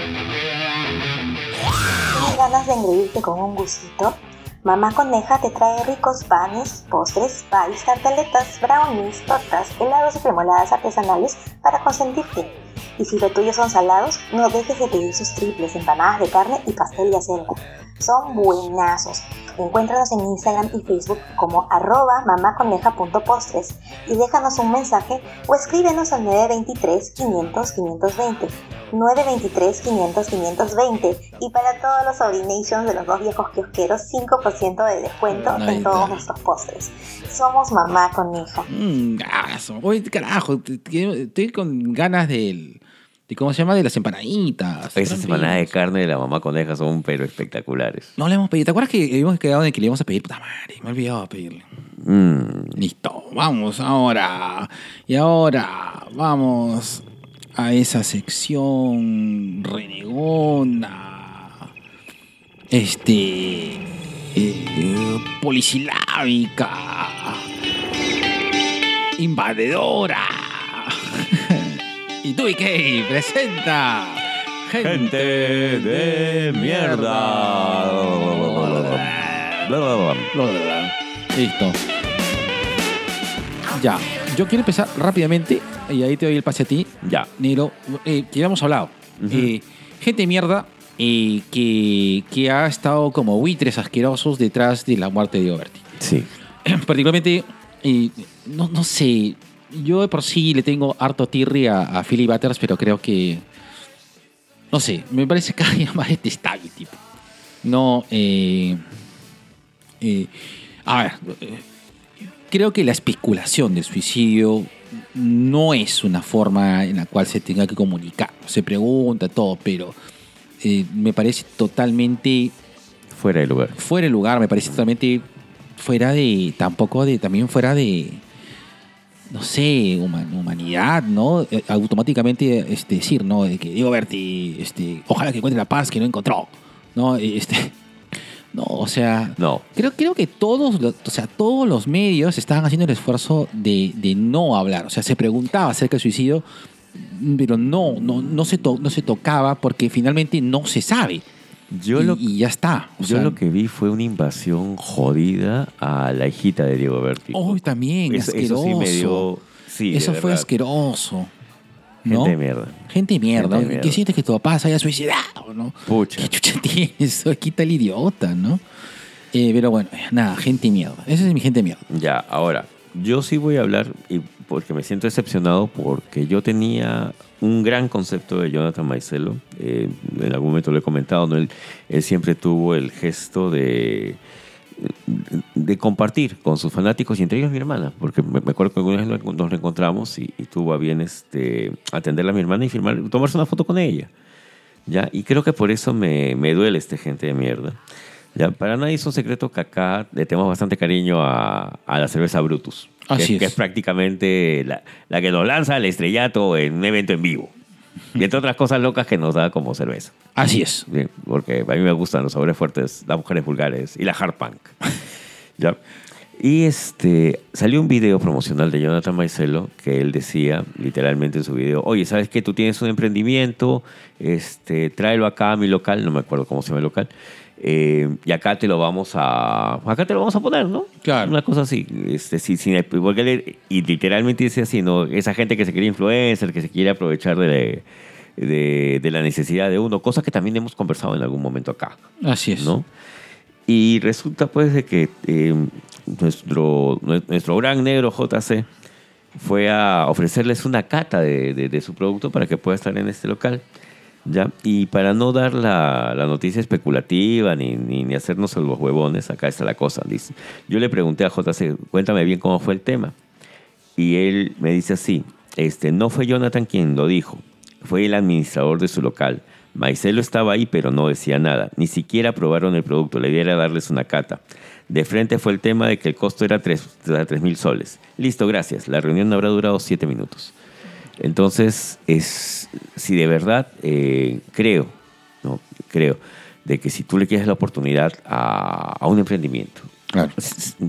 ganas de engreírte con un gustito? Mamá Coneja te trae ricos panes, postres, pies, tartaletas, brownies, tortas, helados y cremoladas artesanales para consentirte. Y si lo tuyo son salados, no dejes de pedir sus triples, empanadas de carne y pastel de acelga. Son buenazos. Encuéntranos en Instagram y Facebook como arroba mamaconeja.postres y déjanos un mensaje o escríbenos al 923 500 520. 923 500 520 y para todos los Sobrinations de los dos viejos kiosqueros 5% de descuento Ahí en todos nuestros postres. Somos Mamá Coneja. Mmm, gaso. Oye, carajo, estoy con ganas del. De, ¿Cómo se llama? De las empanaditas. Esas empanadas de carne de la mamá coneja son pero espectaculares. No le hemos pedido. ¿Te acuerdas que habíamos quedado en que le íbamos a pedir? Puta madre, me he olvidado de pedirle. Mm. Listo, vamos ahora. Y ahora vamos a esa sección renegona. Este. eh, polisilábica. Invadedora. Y tú y qué presenta. Gente de mierda. Listo. Ya, yo quiero empezar rápidamente y ahí te doy el pase a ti. Ya. Nero, eh, que habíamos hablado. Eh, gente de mierda eh, que, que ha estado como buitres asquerosos detrás de la muerte de Oberti. Sí. Particularmente, eh, no, no sé, yo de por sí le tengo harto tirri a, a Philly Butters, pero creo que, no sé, me parece cada día más detestable, tipo. No, eh, eh, a ver, eh, creo que la especulación del suicidio no es una forma en la cual se tenga que comunicar. Se pregunta todo, pero eh, me parece totalmente Fuera de lugar. fuera de lugar, me parece totalmente fuera de, tampoco de, también fuera de, no sé, huma- humanidad, ¿no? Eh, Automáticamente este, decir, ¿no? De que Diego Berti, este, ojalá que encuentre la paz que no encontró, ¿no? Este, no, o sea, No. creo, creo que todos, o sea, todos los medios estaban haciendo el esfuerzo de, de no hablar, o sea, se preguntaba acerca del suicidio, pero no, no, no, se to- no se tocaba porque finalmente no se sabe. Yo y, lo- y ya está. O Yo sea, lo que vi fue una invasión jodida a la hijita de Diego Vértigo. Hoy también, eso, asqueroso. eso sí me dio... Sí, de Eso fue verdad. asqueroso. Gente de mierda. Gente de mierda. Gente de mierda. ¿Qué sientes que tu papá se haya suicidado, no? Pucha. ¿Qué chucha tiene eso? Quita el idiota, ¿no? Eh, pero bueno, nada, gente de mierda. Esa es mi gente de mierda. Ya, ahora, yo sí voy a hablar, y porque me siento decepcionado, porque yo tenía un gran concepto de Jonathan Maicelo. eh, en algún momento lo he comentado. Él, siempre tuvo el gesto de, de compartir con sus fanáticos y entre ellos mi hermana, porque me, me acuerdo que alguna vez nos nos reencontramos y, y tuvo a bien este, atenderla a mi hermana y firmar, tomarse una foto con ella. ¿ya? Y creo que por eso me, me duele este gente de mierda. ¿ya? Para nadie es un secreto que acá le tenemos bastante cariño a, a la cerveza Brutus. Así que, es. que es prácticamente la, la que nos lanza al estrellato en un evento en vivo. Y entre otras cosas locas que nos da como cerveza. Así es. Bien, porque a mí me gustan los sabores fuertes, las mujeres vulgares y la hard punk. ¿Ya? Y este, salió un video promocional de Jonathan Maicelo que él decía literalmente en su video, oye, ¿sabes qué? Tú tienes un emprendimiento, este, tráelo acá a mi local, no me acuerdo cómo se llama el local, eh, y acá te lo vamos a, acá te lo vamos a poner, ¿no? Claro. Una cosa así, este, sí, sí, porque y literalmente dice así, ¿no? Esa gente que se quiere influencer, que se quiere aprovechar de, de, de la necesidad de uno, cosa que también hemos conversado en algún momento acá. Así es. ¿no? Y resulta pues de que eh, nuestro, nuestro gran negro JC fue a ofrecerles una cata de, de- de su producto para que pueda estar en este local. Y para no dar la, noticia especulativa ni, ni, hacernos los huevones, acá está la cosa. Dice. Yo le pregunté a JC, cuéntame bien cómo fue el tema. Y él me dice así, este, no fue Jonathan quien lo dijo, fue el administrador de su local. Maicelo estaba ahí, pero no decía nada. Ni siquiera probaron el producto, la idea era darles una cata. De frente fue el tema de que el costo era 3 mil soles. Listo, gracias. La reunión habrá durado 7 minutos. Entonces, es, si de verdad eh, creo, ¿no? creo, de que si tú le quieres la oportunidad a, a un emprendimiento, Claro.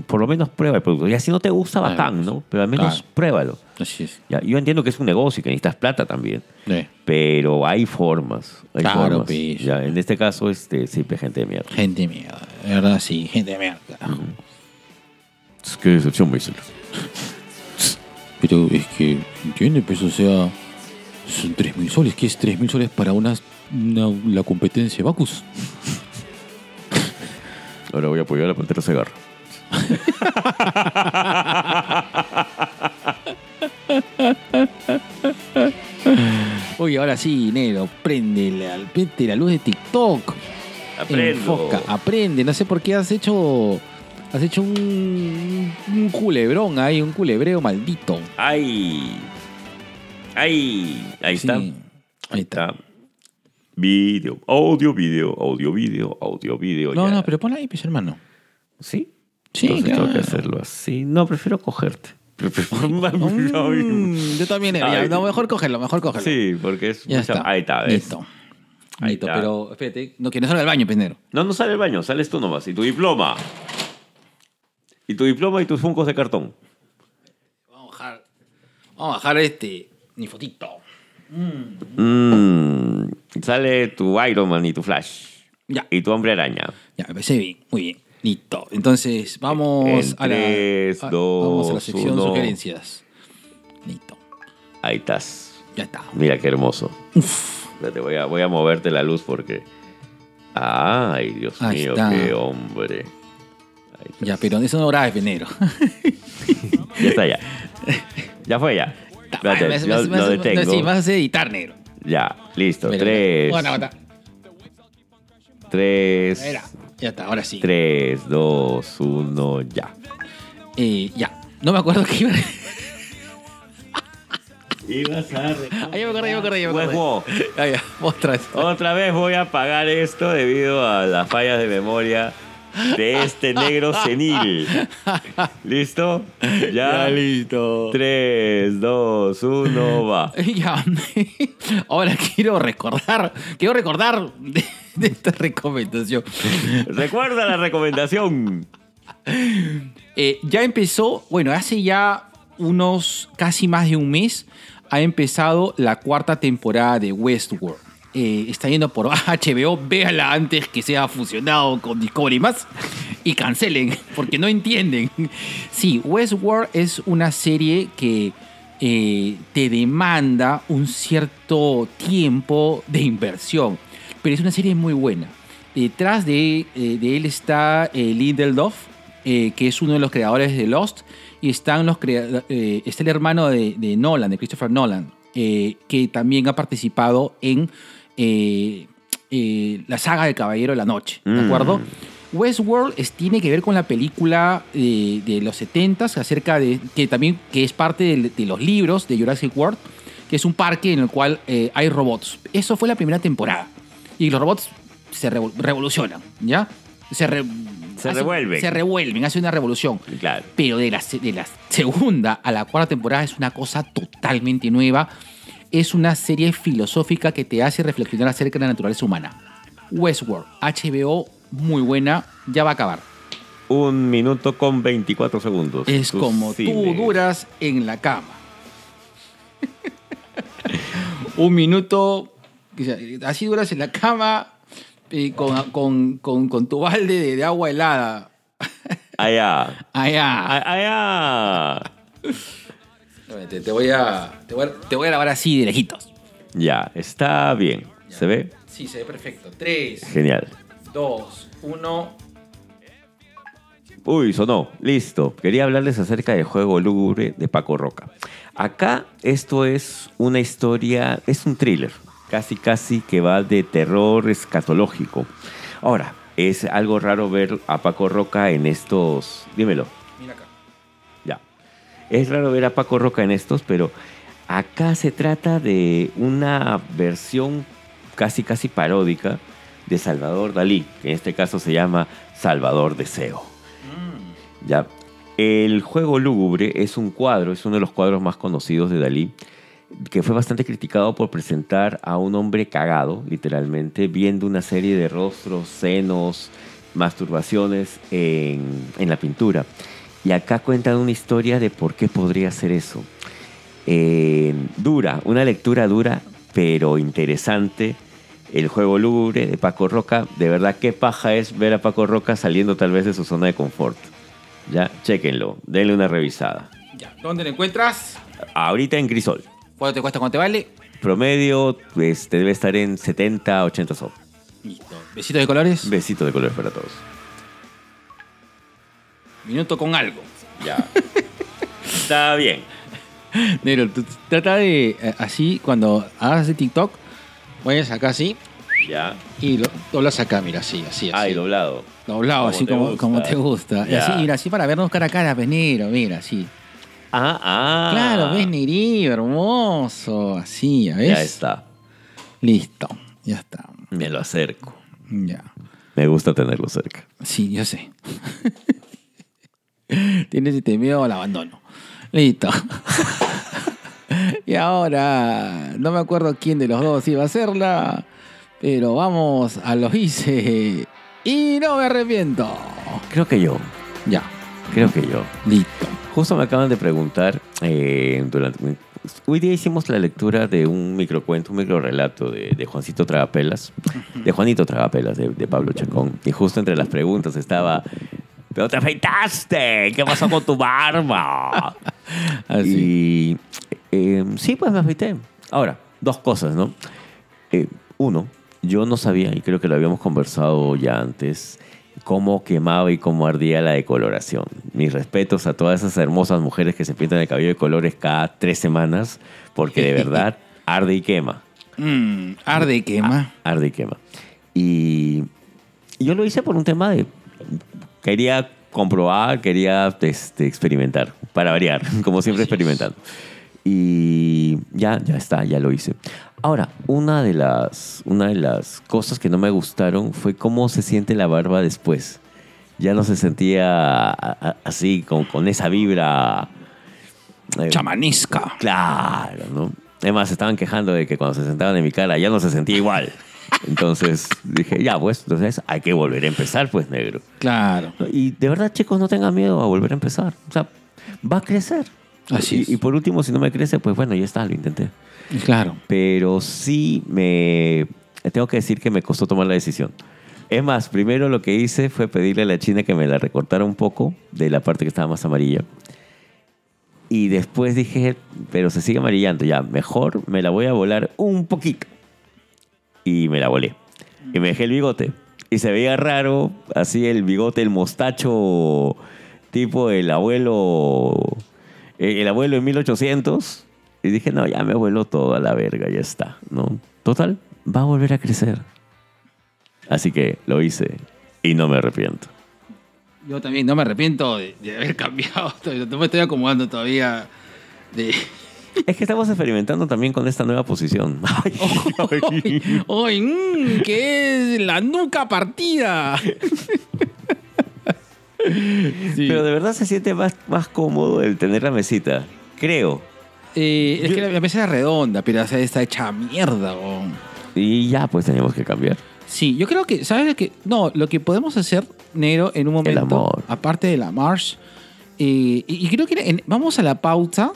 por lo menos prueba el producto. Y si no te gusta, Claro. bacán, ¿no? Pero al menos Claro. pruébalo. Así es. Ya, yo entiendo que es un negocio y que necesitas plata también, Sí. pero hay formas. Hay Claro, formas. Ya, en este caso, este, pues, gente de mierda. Gente de mierda. De verdad, sí. Gente de mierda. Qué decepción, Maicelo. Pero es que, ¿entiendes? Pues, o sea, son 3.000 soles. ¿Qué es 3.000 soles para una, una- la competencia Bacus? Ahora voy a apoyar a la Pantera Segarra. Oye, ahora sí, negro, prende la, prende la luz de TikTok. Aprendo. Enfoca, aprende. No sé por qué has hecho. Has hecho un, un culebrón ahí, un culebreo maldito. ¡Ay! ¡Ay! Ahí Sí. está. Ahí está. Video, audio, video, audio, video, audio, video. No, ya. no, pero ponla ahí, pues, hermano. ¿Sí? Sí, Entonces tengo que claro. hacerlo así. No, prefiero cogerte. Mm, yo también. ya, no, mejor cógelo, mejor cógelo. Sí, porque es Ya mucha- está. Ahí está, ¿ves? Listo. Ahí está. pero espérate, no, que no salga al baño, penero. No, no sale el baño, sales tú nomás. Y tu diploma. Y tu diploma y tus funcos de cartón. Vamos a bajar. Vamos a bajar este. Mi fotito. Mm, sale tu Iron Man y tu Flash. Ya. Y tu hombre araña. Ya, me parece bien. Muy bien. Listo. Entonces, vamos En a la. tres, a- dos, vamos a la sección uno. sugerencias. Listo. Ahí estás. Ya está. Mira qué hermoso. Espérate, voy a, voy a moverte la luz porque. Ay, Dios Ahí mío, está. qué hombre. Ya, pero eso no grabes, penero. Ya está, ya. Ya fue, ya. Espérate, me- yo me- lo me- detengo. Sí, vas a editar, negro. Ya, listo. Tres. Bueno, aguanta. Tres. Espera. Ya está, ahora sí. Tres, dos, uno, ya. Eh, ya. No me acuerdo qué iba a Ibas a Ah, ya me acordé, ya me acordé, ya me Pues, acordé. Ah, ya, otra vez. Otra vez voy a apagar esto debido a las fallas de memoria de este negro senil. ¿Listo? Ya. listo. Tres, dos, uno, va. Ya. Ahora quiero recordar, quiero recordar de, de esta recomendación. Recuerda la recomendación. Eh, ya empezó, bueno, hace ya unos casi más de un mes, ha empezado la cuarta temporada de Westworld. Eh, está yendo por HBO, véala antes que sea fusionado con Discovery más y cancelen, porque no entienden. Sí, Westworld es una serie que eh, te demanda un cierto tiempo de inversión, pero es una serie muy buena. Detrás de, eh, él está Lindelof, que es uno de los creadores de Lost, y están los eh, está el hermano de, Nolan, de Christopher Nolan, que también ha participado en eh, eh, la saga del Caballero de la Noche, ¿de Mm. acuerdo? Westworld es- tiene que ver con la película de los 70s acerca de que también que es parte de, de los libros de Jurassic World, que es un parque en el cual eh, hay robots. Eso fue la primera temporada y los robots se revo- revolucionan, ¿ya? Se, re- Se revuelven. Se revuelven, hace una revolución. Claro. Pero de la, se- de la segunda a la cuarta temporada es una cosa totalmente nueva. Es una serie filosófica que te hace reflexionar acerca de la naturaleza humana. Westworld, HBO, muy buena, ya va a acabar. Un minuto con 24 segundos. Es como tú duras en la cama. Un minuto, así duras en la cama eh, con, con- con- con tu balde de, de agua helada. Allá. Allá. Allá. Te, te voy a, te, voy a, te voy a grabar así de lejitos. Ya, está bien. ¿Se ve? Sí, se ve perfecto. 3, Genial. 2, 1. Uy, sonó. Listo. Quería hablarles acerca del juego lúgubre de Paco Roca. Acá esto es una historia, es un thriller, casi casi que va de terror escatológico. Ahora, es algo raro ver a Paco Roca en estos... Dímelo. Es raro ver a Paco Roca en estos, pero acá se trata de una versión casi casi paródica de Salvador Dalí, que en este caso se llama Salvador Deseo. Ya. El juego lúgubre es un cuadro, es uno de los cuadros más conocidos de Dalí, que fue bastante criticado por presentar a un hombre cagado, literalmente, viendo una serie de rostros, senos, masturbaciones en, en la pintura. Y acá cuentan una historia de por qué podría ser eso. Eh, dura, una lectura dura, pero interesante. El juego lúgubre de Paco Roca. De verdad, qué paja es ver a Paco Roca saliendo tal vez de su zona de confort. Ya, chéquenlo, denle una revisada. Ya. ¿Dónde lo encuentras? Ahorita en Crisol. ¿Cuánto te cuesta? ¿Cuánto te vale? Promedio, este, debe estar en 70, 80 soles. Listo. Besitos de colores. Besito de colores para todos. Minuto con algo. Ya. Está bien. Nero, tú trata de eh, así, cuando hagas el TikTok, vayas acá así Ya. y lo doblas acá, mira, así, así, así. Ay, doblado. Doblado, Como así como, gusta. como te gusta. Y así, mira, así para vernos cara a cara, pues, Nero, mira, así. Ah, ah. Claro, ves, Nerillo, hermoso. Así, ¿ya ves? Ya está. Listo, ya está. Me lo acerco. Ya. Me gusta tenerlo cerca. Sí, yo sé. Tienes este miedo al abandono. Listo. y ahora, no me acuerdo quién de los dos iba a hacerla, pero vamos a los hice y no me arrepiento. Creo que yo. Ya, Creo que yo. listo. Justo me acaban de preguntar, eh, durante, hoy día hicimos la lectura de un microcuento, un microrelato de, de Juancito Tragapelas, de Juanito Tragapelas, de, de Pablo Chacón. Y justo entre las preguntas estaba, pero te afeitaste, ¿qué pasó con tu barba? Así. Y eh, sí, pues me afeité. Ahora, dos cosas, ¿no? Eh, uno, yo no sabía, y creo que lo habíamos conversado ya antes, cómo quemaba y cómo ardía la decoloración. Mis respetos a todas esas hermosas mujeres que se pintan el cabello de colores cada tres semanas, porque de verdad arde y quema. Mm, arde y quema. Arde y quema. Y yo lo hice por un tema de... Quería comprobar, quería este, experimentar, para variar, como siempre experimentando. Y ya, ya está, ya lo hice. Ahora, una de las, una de las cosas que no me gustaron fue cómo se siente la barba después. Ya no se sentía así, con, con esa vibra. eh, Chamanisca. Claro, ¿no? Además, se estaban quejando de que cuando se sentaban en mi cara ya no se sentía igual. Entonces dije, ya, pues, entonces hay que volver a empezar, pues, negro. Claro. Y de verdad, chicos, no tengan miedo a volver a empezar. O sea, va a crecer. Así y, es. y por último, si no me crece, pues bueno, ya está, lo intenté. Claro. Pero sí me, tengo que decir que me costó tomar la decisión. Es más, primero lo que hice fue pedirle a la china que me la recortara un poco de la parte que estaba más amarilla. Y después dije, pero se sigue amarillando, ya, mejor me la voy a volar un poquito. Y me la volé. Y me dejé el bigote. Y se veía raro, así el bigote, el mostacho, tipo el abuelo, el abuelo en 1800. Y dije, no, ya me vuelo todo a la verga, ya está. ¿no? Total, va a volver a crecer. Así que lo hice y no me arrepiento. Yo también no me arrepiento de, de haber cambiado. Me estoy acomodando todavía. De... Es que estamos experimentando también con esta nueva posición. Ay, ay. ¡Ay, mm, que es la nuca partida! Sí. Pero de verdad se siente más, más cómodo el tener la mesita. Creo. Eh, es Yo- que la, la mesa era redonda, pero o sea, está hecha mierda. weón. Y ya, pues teníamos que cambiar. Sí, yo creo que, ¿sabes qué? No, lo que podemos hacer, Negro, en un momento, amor. aparte de la Marsh, eh, y, y creo que en- vamos a la pausa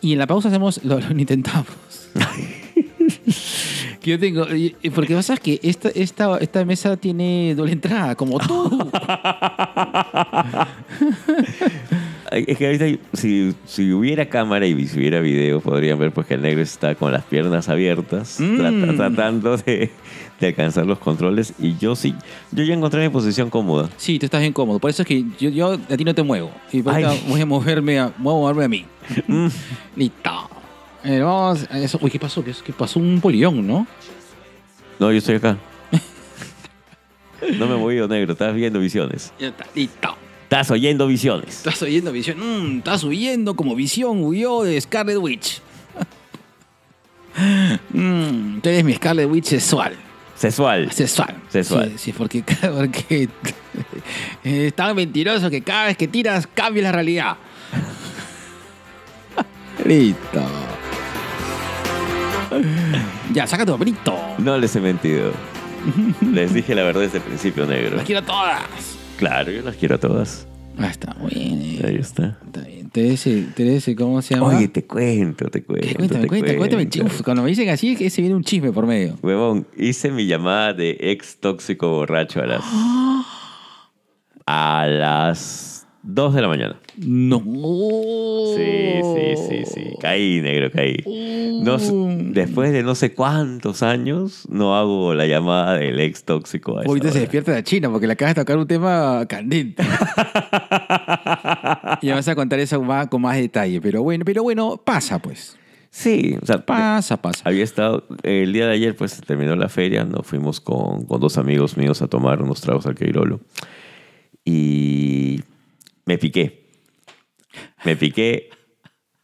y en la pausa hacemos, lo, lo intentamos. que yo tengo, porque pasa es que esta, esta, esta mesa tiene doble entrada, como tú. Es que ahorita, si, si hubiera cámara y si hubiera video, podrían ver pues que el negro está con las piernas abiertas, Mm. trata- tratando de, de alcanzar los controles. Y yo sí, yo ya encontré mi posición cómoda. sí, tú estás bien cómodo, por eso es que yo, yo a ti no te muevo. Y por Ay. ahorita voy a moverme a, voy a, moverme a mí. Mm. Listo. Eh, vamos a eso. Uy, ¿qué pasó? ¿Qué, qué pasó? Un polión, ¿no? No, yo estoy acá. No me he movido, negro. Estás viendo visiones. Ya está, listo. Estás oyendo visiones. Estás oyendo visión. Mm, estás huyendo como visión huyó de Scarlet Witch. mm, tú eres mi Scarlet Witch sexual. Sexual. Sexual. Sexual. Sí, sí, porque, porque es tan mentiroso que cada vez que tiras cambia la realidad. Listo. Ya, saca tu papelito. No les he mentido. Les dije la verdad desde el principio, negro. Las quiero todas. Claro, yo las quiero a todas. Ah, está bien. Ahí está. Está bien. Terese, Terese, ¿cómo se llama? Oye, te cuento, te cuento. ¿Qué? Cuéntame, te cuéntame, cuéntame. Uf, cuando me dicen así, es que se viene un chisme por medio. Huevón, hice mi llamada de ex tóxico borracho a las. a las 2 de la mañana. No. Sí, sí, sí, sí. Caí, negro, caí. No s- Mm. después de no sé cuántos años, no hago la llamada del ex tóxico a esa Ahorita se hora. despierta la China porque le acabas de tocar un tema candente. y ya vas a contar eso con más detalle. Pero bueno, pero bueno, pasa pues. Sí, o sea, Pasa, pasa. Había estado, el día de ayer pues terminó la feria, nos fuimos con, con dos amigos míos a tomar unos tragos al Queirolo y me piqué. Me piqué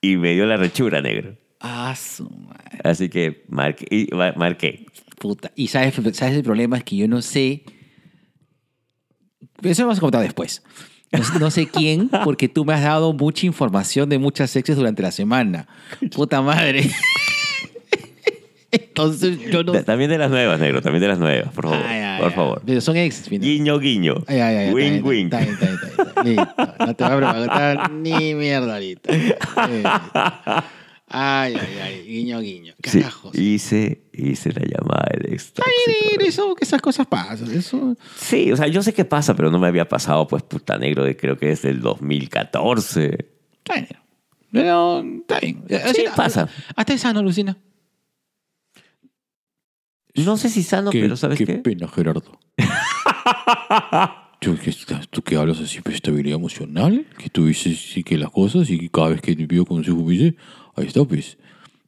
y me dio la rechura, negro. Ah, su madre. Así que marqué. y ma- marqué. Puta. Y sabes, sabes el problema es que yo no sé. Eso lo vamos a contar después. No, sé- no sé quién, porque tú me has dado mucha información de muchas exes durante la semana. Puta madre. Entonces yo no. Ta- También de las nuevas, negro, también de las nuevas, por favor. Ay, ay, por ay. favor. Pero son exes, final. Guiño, guiño. Ay, ay, ay, wing, wing. Está bien, está bien, está bien. Listo. No te voy a preguntar ni mierda ahorita. Ay, ay, ay. Guiño, guiño. Carajos. hice la llamada del ex Ay, tóxico. eso, que esas cosas pasan. Eso. Sí, o sea, yo sé qué pasa, pero no me había pasado, pues, puta negro, de creo que desde el 2014. Bueno, pero está bien. Sí, pasa. Hasta es sano, Lucina. No sé si sano, pero ¿sabes qué? pena, Gerardo. Yo, que estás- ¿Tú que hablas así de estabilidad emocional? Que tú dices sí que las cosas y que cada vez que te pido consejo me dices, ahí está, pues,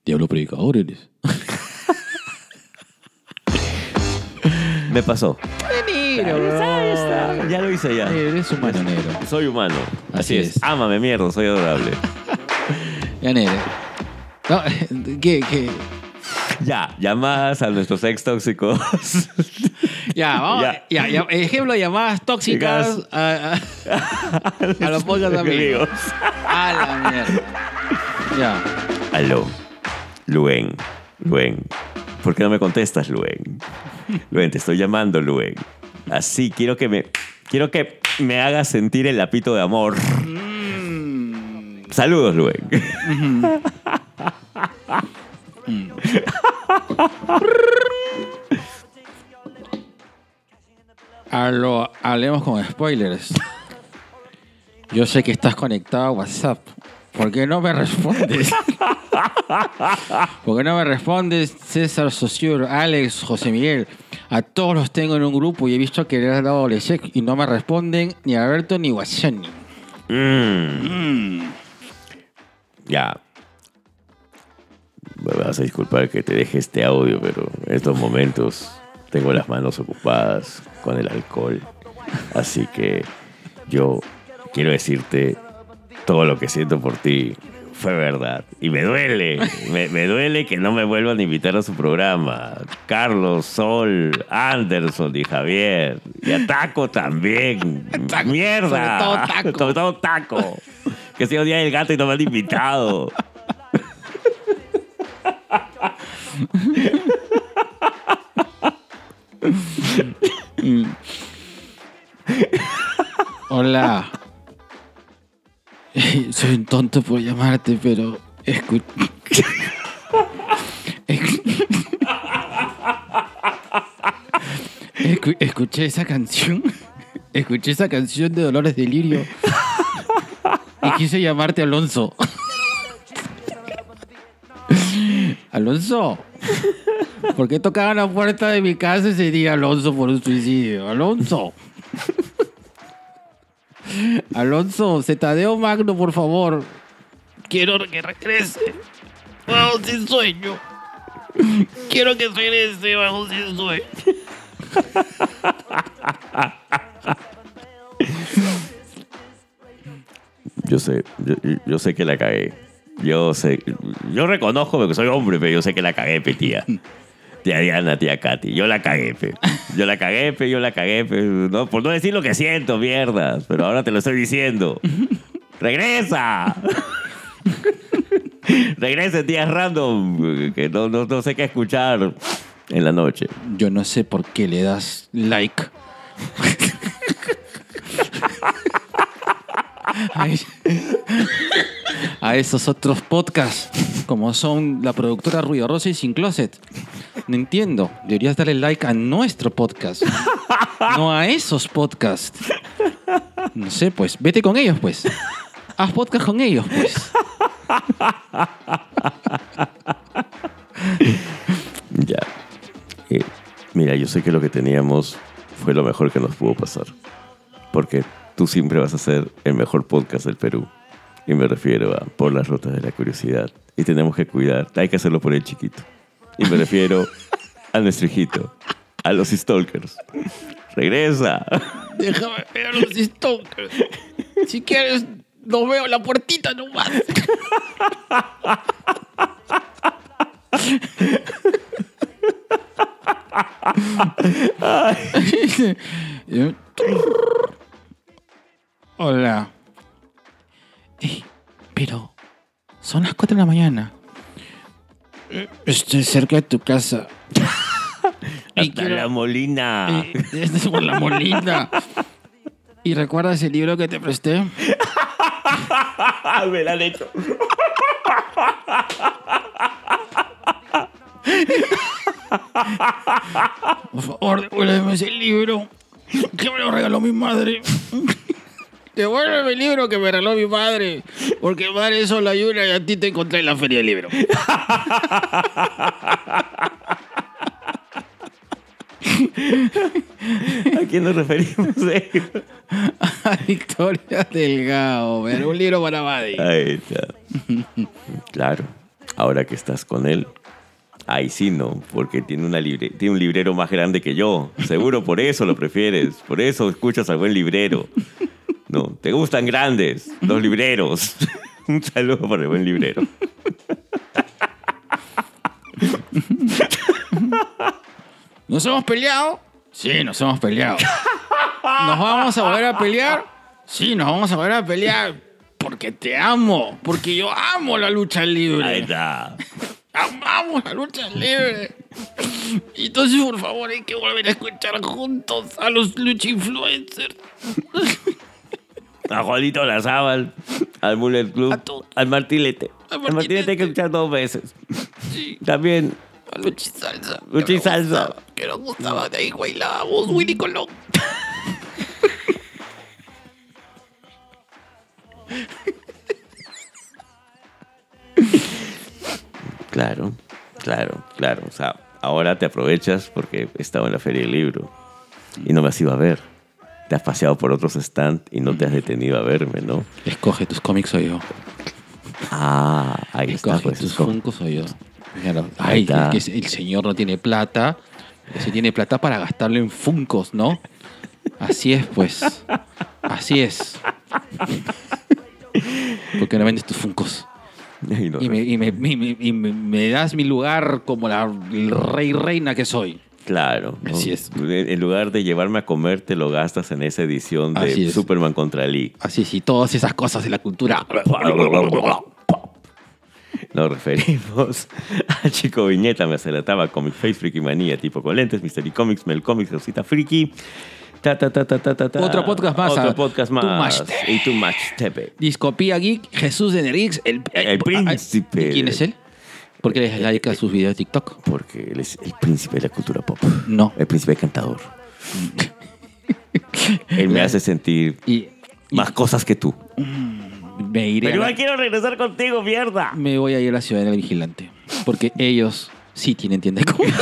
diablo predicador eres. Me pasó. Negro, Ya lo hice ya. Eres humano negro. Soy humano. Así, Así es. es. Ámame, mierda, soy adorable. Ya, negro. No, ¿qué, qué? ya, llamadas a nuestros ex tóxicos. Ya, vamos. Ya. Ya. Ya, ejemplo de llamadas tóxicas a, a, a los pocos amigos. A la mierda. Ya. Aló. Luen. Luen. ¿Por qué no me contestas, Luen? Luen, te estoy llamando, Luen. Así, quiero que me, quiero que me hagas sentir el lapito de amor. Saludos, Luen. Hablemos con spoilers. Yo sé que estás conectado a WhatsApp ¿Por qué no me respondes? ¿Por qué no me respondes, César Saussure, Alex, José Miguel? A todos los tengo en un grupo y he visto que le has dado doble check y no me responden ni Alberto ni Guachani. Mm. Ya. Me vas a disculpar que te deje este audio, pero en estos momentos tengo las manos ocupadas con el alcohol. Así que yo quiero decirte todo lo que siento por ti. Fue verdad. Y me duele. Me, me duele que no me vuelvan a invitar a su programa. Carlos, Sol, Anderson y Javier. Y a Taco también. Taco, Mierda. sobre todo Taco. Sobre todo Taco. Que sea día del gato y no me han invitado. Hola. Soy un tonto por llamarte, pero escu- Escu- Escu- escuché esa canción. Escuché esa canción de Dolores Delirio. Y quise llamarte Alonso. Alonso. ¿Por qué tocaban la puerta de mi casa ese día Alonso por un suicidio? Alonso. Alonso, Zetadeo Magno, por favor. Quiero que regrese. Bajo sin sueño. Quiero que regrese bajo sin sueño. Yo sé, yo, yo sé que la cagué. Yo sé, yo reconozco que soy hombre, pero yo sé que la cagué, tía. Tía Diana, tía Katy, yo la cagué, pe. Yo la cagué, pe, yo la cagué, pe. No, por no decir lo que siento, mierdas. Pero ahora te lo estoy diciendo. ¡Regresa! Regresa, tía random, que no, no, no sé qué escuchar en la noche. Yo no sé por qué le das like. a, es- a esos otros podcasts, como son la productora Ruido Rosa y Sin Closet. No entiendo. Deberías darle like a nuestro podcast. No a esos podcasts. No sé, pues. Vete con ellos, pues. Haz podcast con ellos, pues. Ya. Mira, yo sé que lo que teníamos fue lo mejor que nos pudo pasar. Porque tú siempre vas a ser el mejor podcast del Perú. Y me refiero a Por las Rutas de la Curiosidad. Y tenemos que cuidar. Hay que hacerlo por el chiquito. Y me refiero a nuestro hijito. A los stalkers. Regresa. Déjame ver a los stalkers. Si quieres, no veo la puertita nomás. Hola. Ey, pero son las 4 de la mañana. Estoy cerca de tu casa. Y Hasta quiero- la molina. eh, es por la molina. ¿Y recuerdas el libro que te presté? me la han hecho. Por favor, devuélveme ese libro. Que me lo regaló mi madre. Devuélveme el libro que me regaló mi madre. Porque madre solo hay una y a ti te encontré en la feria del libro. ¿A quién nos referimos? eh? A Victoria Delgado. Pero un libro para Buddy. Ahí está. Claro, ahora que estás con él. Ahí sí, no, porque tiene, una libre, tiene un librero más grande que yo. Seguro por eso lo prefieres. Por eso escuchas al buen librero. No, te gustan grandes los libreros. Un saludo para el buen librero. ¿Nos hemos peleado? Sí, nos hemos peleado. ¿Nos vamos a volver a pelear? Sí, nos vamos a volver a pelear. Porque te amo. Porque yo amo la lucha Ahí libre. está. Amamos la lucha libre. Entonces, por favor, hay que volver a escuchar juntos a los lucha influencers. A Juanito Lazábal, al Mullet Club, A al Martilete. Al Martilete hay que escuchar dos veces. Sí, También a lucha y salsa. Lucha y que salsa. nos gustaba de ahí bailábamos Willy Colón. Claro, claro, claro. O sea, ahora te aprovechas porque estaba en la feria del libro y no me has ido a ver. Te has paseado por otros stands y no te has detenido a verme, ¿no? Escoge tus cómics soy yo. Ah, ahí está, Escoge pues. tus funcos soy yo. Claro. Ay, está. que el señor no tiene plata. Se tiene plata para gastarlo en funcos, ¿no? Así es, pues. Así es. ¿Por qué no vendes tus funcos? Y no, Y me, y me- y me- y me- me das mi lugar como la, el rey reina que soy. Claro. ¿no? Así es. En lugar de llevarme a comer, te lo gastas en esa edición de. Superman contra Lee. Así es, y todas esas cosas de la cultura. Nos referimos a Chico Viñeta, me acelataba Comic Face, Freaky Manía, tipo con lentes, Mystery Comics, Mel Comics, Rosita Friki. Ta. Otro podcast más, Otro ah, podcast Too más. Much TV. Y Too Much TV. Discopía Geek, Jesús de Nerix, el, El príncipe. ¿Y quién es él? ¿Por qué le like a sus videos de TikTok? Porque él es el príncipe de la cultura pop. No. El príncipe cantador. él me hace sentir Y, y más cosas que tú. me iré. a la- quiero regresar contigo, mierda. me voy a ir a la ciudad del vigilante. Porque ellos sí tienen tienda de cómics.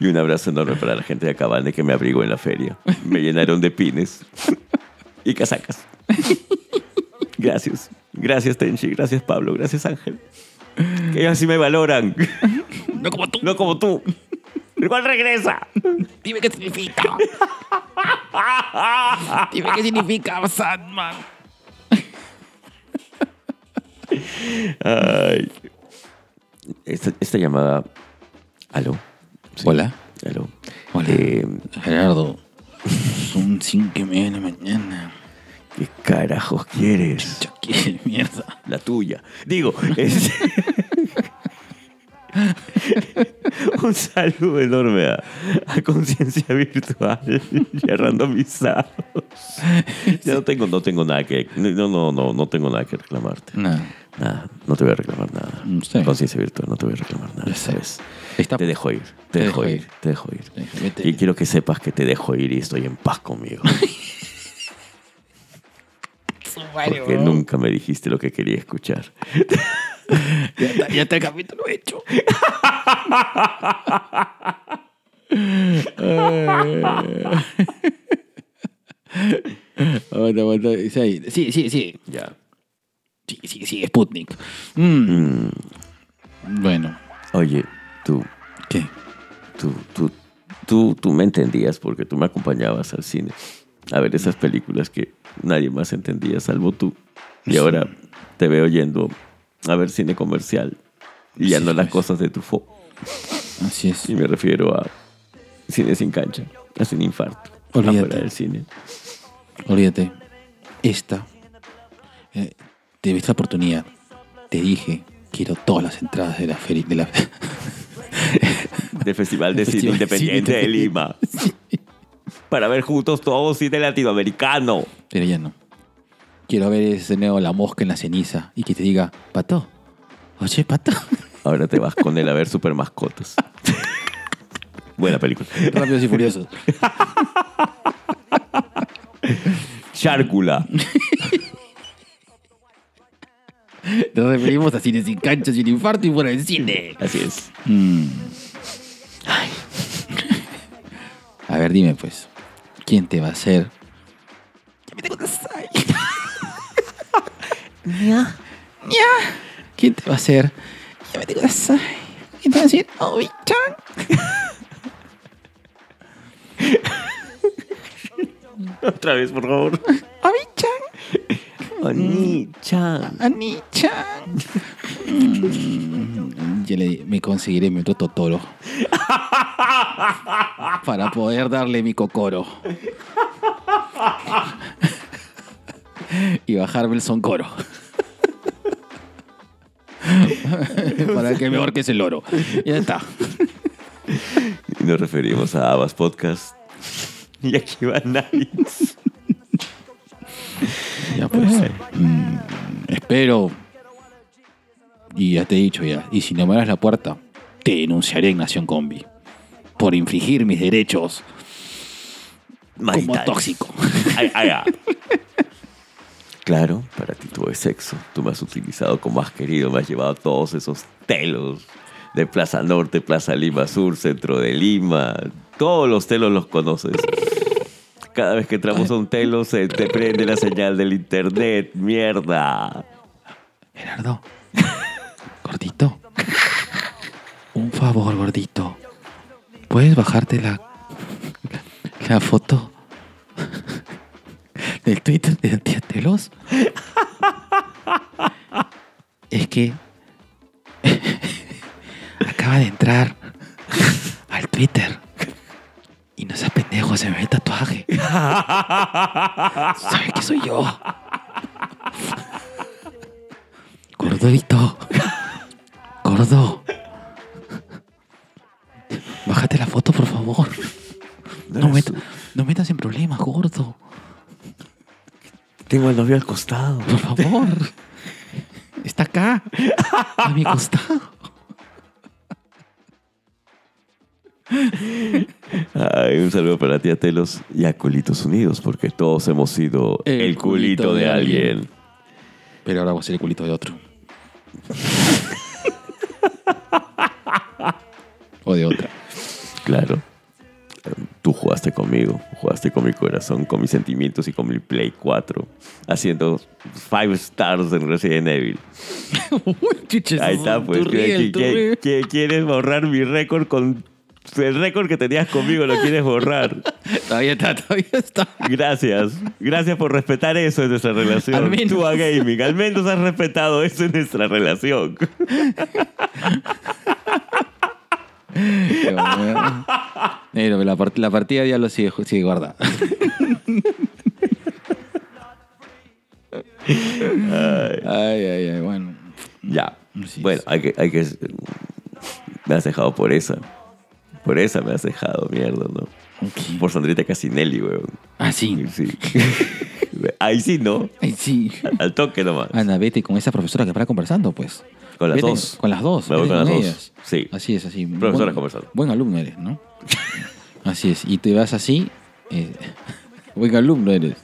Y un abrazo enorme para la gente de Acabane que me abrigó en la feria. Me llenaron de pines y casacas. Gracias. Gracias, Tenchi. Gracias, Pablo. Gracias, Ángel. Que ellos sí me valoran. No como tú. No como tú. Igual regresa. Dime qué significa. Dime qué significa Sandman. Ay. Esta, esta llamada. ¿Aló? Sí. Hola. ¿Aló? Hola. Eh, Gerardo, son cinco y media de la mañana. ¿Qué carajos quieres? Chaquí, mierda. La tuya. Digo, es... un saludo enorme a, a Conciencia Virtual y a Randomizados. Ya no tengo, no tengo nada que... No, no, no, no tengo nada que reclamarte. No. Nada, no te voy a reclamar nada. Mm, bien. Conciencia Virtual, no te voy a reclamar nada. ¿sabes? Está- Te dejo ir, te, dejo ir, te dejo ir. Y quiero que sepas que te dejo ir y estoy en paz conmigo. Porque nunca me dijiste lo que quería escuchar. Ya está, ya está el capítulo hecho. Aguanta, aguanta. Sí, sí, sí. Sí, Ya. sí, sí, sí, Sputnik. Mm, Bueno, Oye, tú, ¿qué? tú, tú, tú, tú me entendías porque tú me acompañabas al cine a ver esas películas que nadie más entendía salvo tú. Y ahora te veo yendo a ver cine comercial y ya Sí, no las cosas de tu fo. Así es. Y me refiero a cine sin cancha, a sin infarto. Olvídate. Del cine. Olvídate. Esta. eh, te la oportunidad. Te dije, quiero todas las entradas de la feria. De la... Del Festival de Cine Festival de Independiente Cine de Lima. Para ver juntos todo cine latinoamericano. Pero ya no. Quiero ver ese nuevo La Mosca en la ceniza y que te diga, Pato, oye, Pato. Ahora te vas con él a ver super mascotas. Buena película. Rápidos y furiosos. Chárcula. Nos referimos a cine sin cancha, sin infarto y fuera del cine. Así es. Mm. A ver, dime pues, ¿quién te va a hacer? Ya. Ya. ¿Quién te va a hacer? Ya me tengo que ¿Quién te va a decir? Obi-chan. Otra vez, por favor. Oni-chan. Ani-chan. Mm, Ya le di- me conseguiré mi otro Totoro. Para poder darle mi Kokoro. Y bajarme el Soncoro. Para que me orques el oro. Ya está. Y nos referimos a Abbas Podcast. Y aquí va Nights. Ya pues. mm, espero. Y ya te he dicho ya. Y si no me abras la puerta, te denunciaré en Nación Combi. Por infringir mis derechos My como tóxico. Ay, ay, ay. Claro, para ti todo es sexo. Tú me has utilizado como has querido, me has llevado todos esos telos de Plaza Norte, Plaza Lima Sur, centro de Lima. Todos los telos los conoces. Cada vez que entramos a un telo se te prende la señal del internet. Mierda. Gerardo, gordito, un favor, gordito. ¿Puedes bajarte la, la foto del Twitter de Tía Telos? Es que acaba de entrar al Twitter y no seas pendejo, se me ve el tatuaje. ¿Sabes que soy yo? Gordito. Gordo. Bájate la foto, por favor. Met- no metas en problemas, gordo. Tengo al novio al costado. Por favor. Está acá. A mi costado. Ay, un saludo para tía Telos y a Culitos Unidos, porque todos hemos sido el, culito, de, alguien. Pero ahora voy a ser el culito de otro. o de otra. Claro. Tú jugaste conmigo, jugaste con mi corazón, con mis sentimientos y con mi Play 4, haciendo five stars en Resident Evil. Ahí está, pues. Tu riel, ¿qué- tu qué- riel. qué- ¿Quieres borrar mi récord con el récord que tenías conmigo? Lo quieres borrar. Todavía está, todavía está. Gracias. Gracias por respetar eso en nuestra relación. Al menos. Tú a gaming. Al menos has respetado eso en nuestra relación. Pero la, part- la partida ya lo sigue, sigue guardada. ay, ay, ay, bueno. Ya. Bueno, hay que, hay que. Me has dejado por esa. Por esa me has dejado, mierda, ¿no? Por Sandrita Casinelli, weón. Ah, sí. Sí. Ahí sí, ¿no? Ay, sí. Al toque nomás. Anda, vete con esa profesora que para conversando, pues. Con las Vete dos. Con las dos. Me voy con las dos. Sí. Así es, así. Profesoras Buen- conversando. Buen alumno eres, ¿no? así es. Y te vas así. eh, buen alumno eres.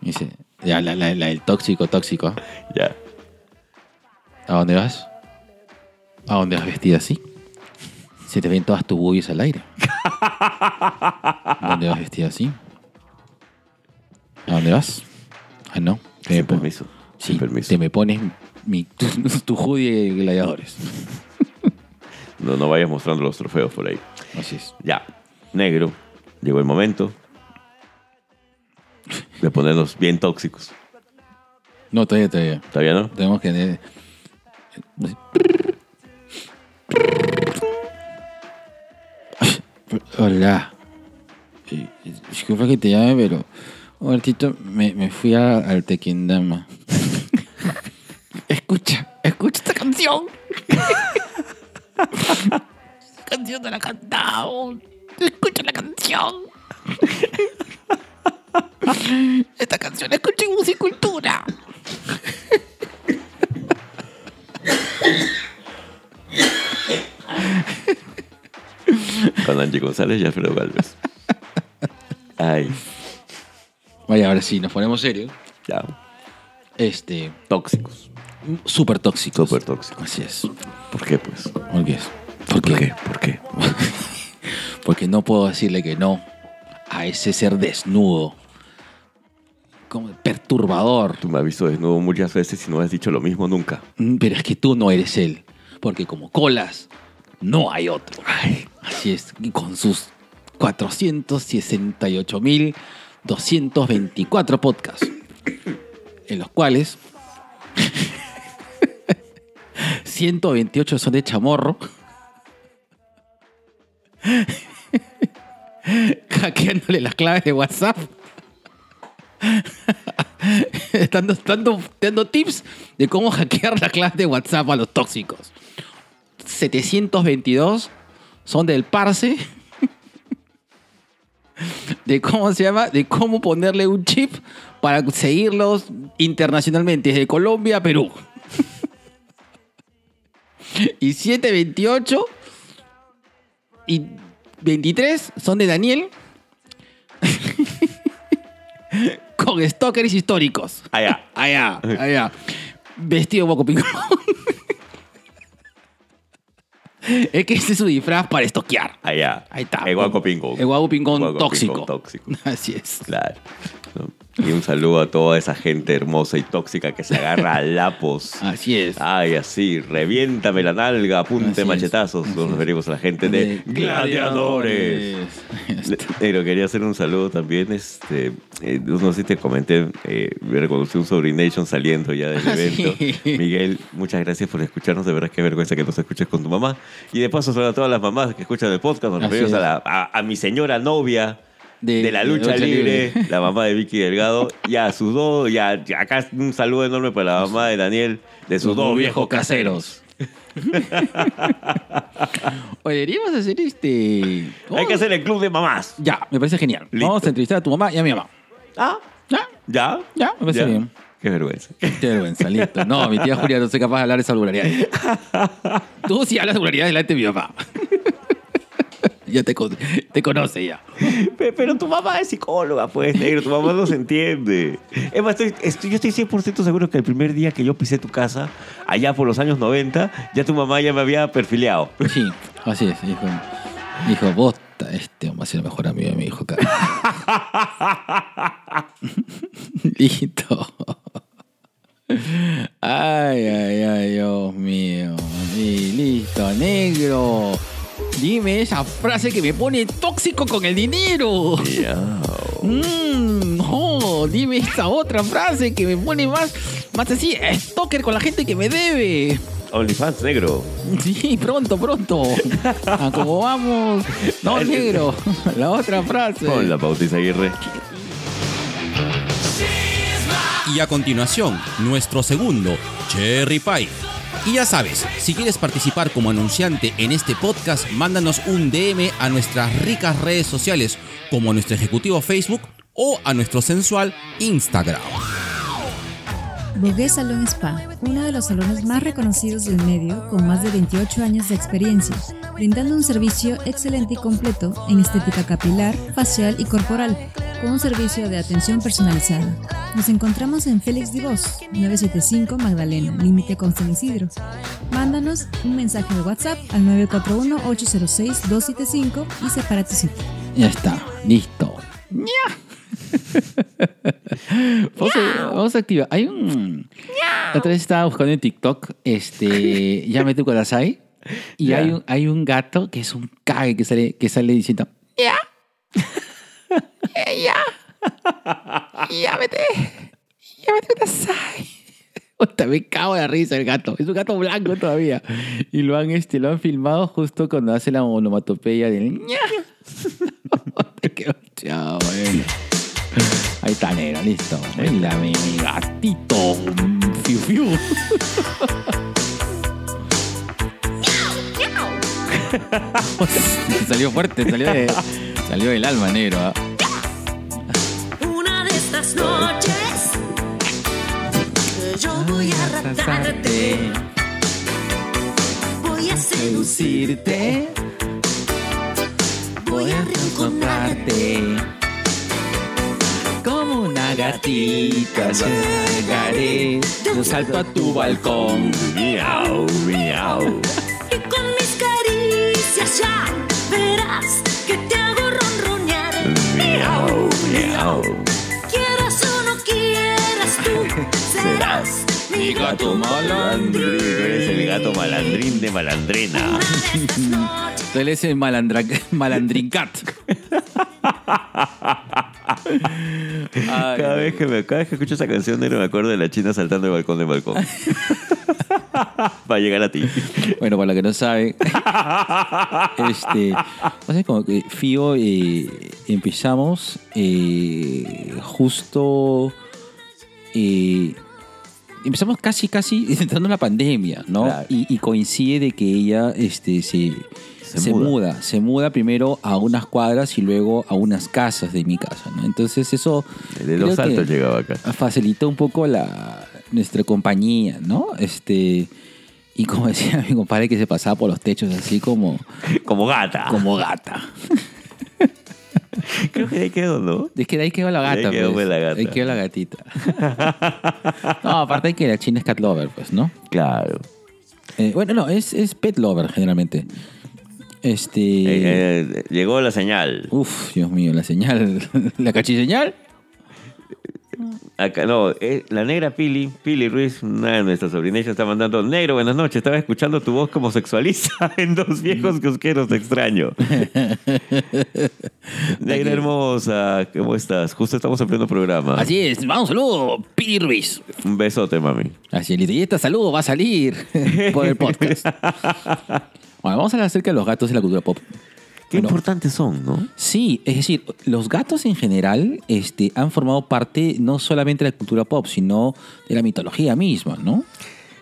Dice, ya, la, la, la del tóxico, tóxico. Ya. ¿A dónde vas? ¿A dónde vas vestida así? Se te ven todas tus boobies al aire. ¿A dónde vas vestida así? ¿A dónde vas? Ah, no. Te Sin permiso. Sí, Sin permiso. te me pones mi, tu, tu hoodie de gladiadores. No, no vayas mostrando los trofeos por ahí. Así es. Ya. Negro. Llegó el momento de ponernos bien tóxicos. No, todavía, todavía. ¿Todavía no? Tenemos que... Hola. Eh, Disculpa que te llame, pero un ratito me, me fui a- al Tequendama. escucha, escucha esta canción. esta canción te la cantamos. Escucha la canción. esta canción la escuché en musicultura. Con Angie González y Alfredo Galvez. Ay, Vaya, ahora sí, nos ponemos serios. ya. Este, Tóxicos. súper tóxicos. Súper tóxicos. Así es. ¿Por qué, pues? ¿Por qué? ¿Por ¿Por qué? ¿Por qué? Porque no puedo decirle que no a ese ser desnudo. Como perturbador. Tú me has visto desnudo muchas veces y no has dicho lo mismo nunca. Mm, Pero es que tú no eres él. Porque como colas, no hay otro. Así es. Y con sus 468.224 podcasts. En los cuales 128 son de chamorro. Hackeándole las claves de WhatsApp. Estando, dando, dando tips de cómo hackear la clave de WhatsApp a los tóxicos. 722 son del Parse. De cómo se llama, de cómo ponerle un chip para seguirlos internacionalmente, desde Colombia a Perú. Y 728 y 23 son de Daniel. con stalkers históricos. Allá. Allá, allá. Vestido Boco Ping Pong. es que ese es su disfraz para estoquear. Allá. Ahí está. El guaco pingón. El guaco pingón tóxico. pingón tóxico. Así es. Claro. Y un saludo a toda esa gente hermosa y tóxica que se agarra a lapos. Así es. Ay, así, reviéntame la nalga, Así apunte es, machetazos. así Nos referimos a la gente de, Gladiadores. Este, Pero quería hacer un saludo también. Este, eh, no sé si te comenté, eh, me reconocí un Sobrination saliendo ya del Ah, evento. sí. Miguel, muchas gracias por escucharnos. De verdad, qué vergüenza que nos escuches con tu mamá. Y de paso, son a todas las mamás que escuchan el podcast. Nos Así referimos a, la- a, a mi señora novia. De- De, la de lucha, libre, libre. la mamá de Vicky Delgado, y a sus dos, y a- acá un saludo enorme para la mamá de Daniel, de sus dos viejos caseros. Oye, deberíamos hacer este. Hay que hacer el club de mamás. Ya, me parece genial. Listo. Vamos a entrevistar a tu mamá y a mi mamá. Ah, ¿Ya? ¿ya? Ya, me parece Ya. bien. Qué vergüenza. Qué vergüenza, listo. No, mi tía Julia no soy capaz de hablar esa vulgaridad. Tú sí hablas vulgaridad delante de mi papá. ya te, con- te conoce ya. Pe- Pero tu mamá es psicóloga, pues, negro. Tu mamá no se entiende. Es más, estoy, estoy- yo estoy 100% seguro que el primer día que yo pisé tu casa, allá por los años 90, ya tu mamá ya me había perfilado. Sí, así es. Dijo, dijo vos, este a ser el mejor amigo de mi hijo. Listo. Ay, ay, ay, Dios mío. Y listo, negro. Dime esa frase que me pone tóxico con el dinero. Mm, no, dime esta otra frase que me pone más, más así, stalker con la gente que me debe. OnlyFans, negro. Sí, pronto, pronto. A como vamos. No, negro. La otra frase. Con la Bautiza Aguirre. Y a continuación, nuestro segundo, Cherry Pie. Y ya sabes, si quieres participar como anunciante en este podcast, mándanos un DM a nuestras ricas redes sociales, como a nuestro ejecutivo Facebook o a nuestro sensual Instagram. Bogué Salón Spa, uno de los salones más reconocidos del medio, con más de 28 años de experiencia, brindando un servicio excelente y completo en estética capilar, facial y corporal, con un servicio de atención personalizada. Nos encontramos en Félix Divos, 975 Magdalena, límite con San Isidro. Mándanos un mensaje de WhatsApp al 941-806-275 y separa tu cita. Ya está, listo. ¡Nya! vamos, a, vamos a activar. Hay un. La otra vez estaba buscando en TikTok. Este. Llame tu Kudasai. Y Ya. hay un, hay un gato que es un cague que sale, que sale diciendo. ¡Ya! ¡Ya! ¡Llámete! ¡Llámate Kudasai! Puta, me cago de la risa el gato. Es un gato blanco todavía. Y lo han, este, lo han filmado justo cuando hace la onomatopeya del ña. Te quedó chao, bueno. Ahí está, negro, listo. Mira, mi, mi gatito. Fiu, fiu. salió fuerte, salió, de- salió del alma, negro. ¿ah? Una de estas noches yo voy a ratarte, voy a seducirte, voy a reencontrarte. Como una gatita llegaré, yo salto a tu balcón. Miau, miau. Y con mis caricias ya verás que te hago ronronear. Miau, miau. Quieras o no quieras tú, serás mi gato malandrín. Eres el gato malandrín de malandrina. Tú eres el malandra, malandrincat. Ay, Cada vez que me, cada vez que escucho esa canción, negro, me acuerdo de la china saltando de balcón de balcón. Para llegar a ti. Bueno, para la que no sabe, este, pasa como que Fío eh, empezamos eh, justo, eh, empezamos casi, casi entrando en la pandemia, ¿no? Claro. Y, y coincide de que ella, este, se, Se se, muda. muda. se muda primero a unas cuadras y luego a unas casas de mi casa, ¿no? Entonces eso De los saltos llegaba acá. facilitó un poco la, nuestra compañía, ¿no? Este, Y como decía mi compadre que se pasaba por los techos así como, Como gata. como gata. Creo que de ahí quedó, ¿no? Es que de ahí quedó la De gata. ahí quedó pues. la gata. De ahí quedó la gatita. no, aparte de que la china es cat lover, pues, ¿no? Claro. Eh, bueno, no, es, es pet lover generalmente. Este. Eh, eh, llegó la señal. Uf, Dios mío, la señal. la cachiseñal. Acá, no, eh, la negra Pili, Pili Ruiz, una de nuestras sobrinas, está mandando, negro, buenas noches, estaba escuchando tu voz como sexualista en dos viejos kiosqueros, te extraño. negra hermosa, ¿cómo estás? Justo estamos en pleno programa. Así es, vamos, saludo, Piri Ruiz. Un besote, mami. Así es, y este saludo va a salir por el podcast. Bueno, vamos a hablar acerca de los gatos de la cultura pop. Qué Bueno, importantes son, ¿no? Sí, es decir, los gatos en general este, han formado parte no solamente de la cultura pop, sino de la mitología misma, ¿no?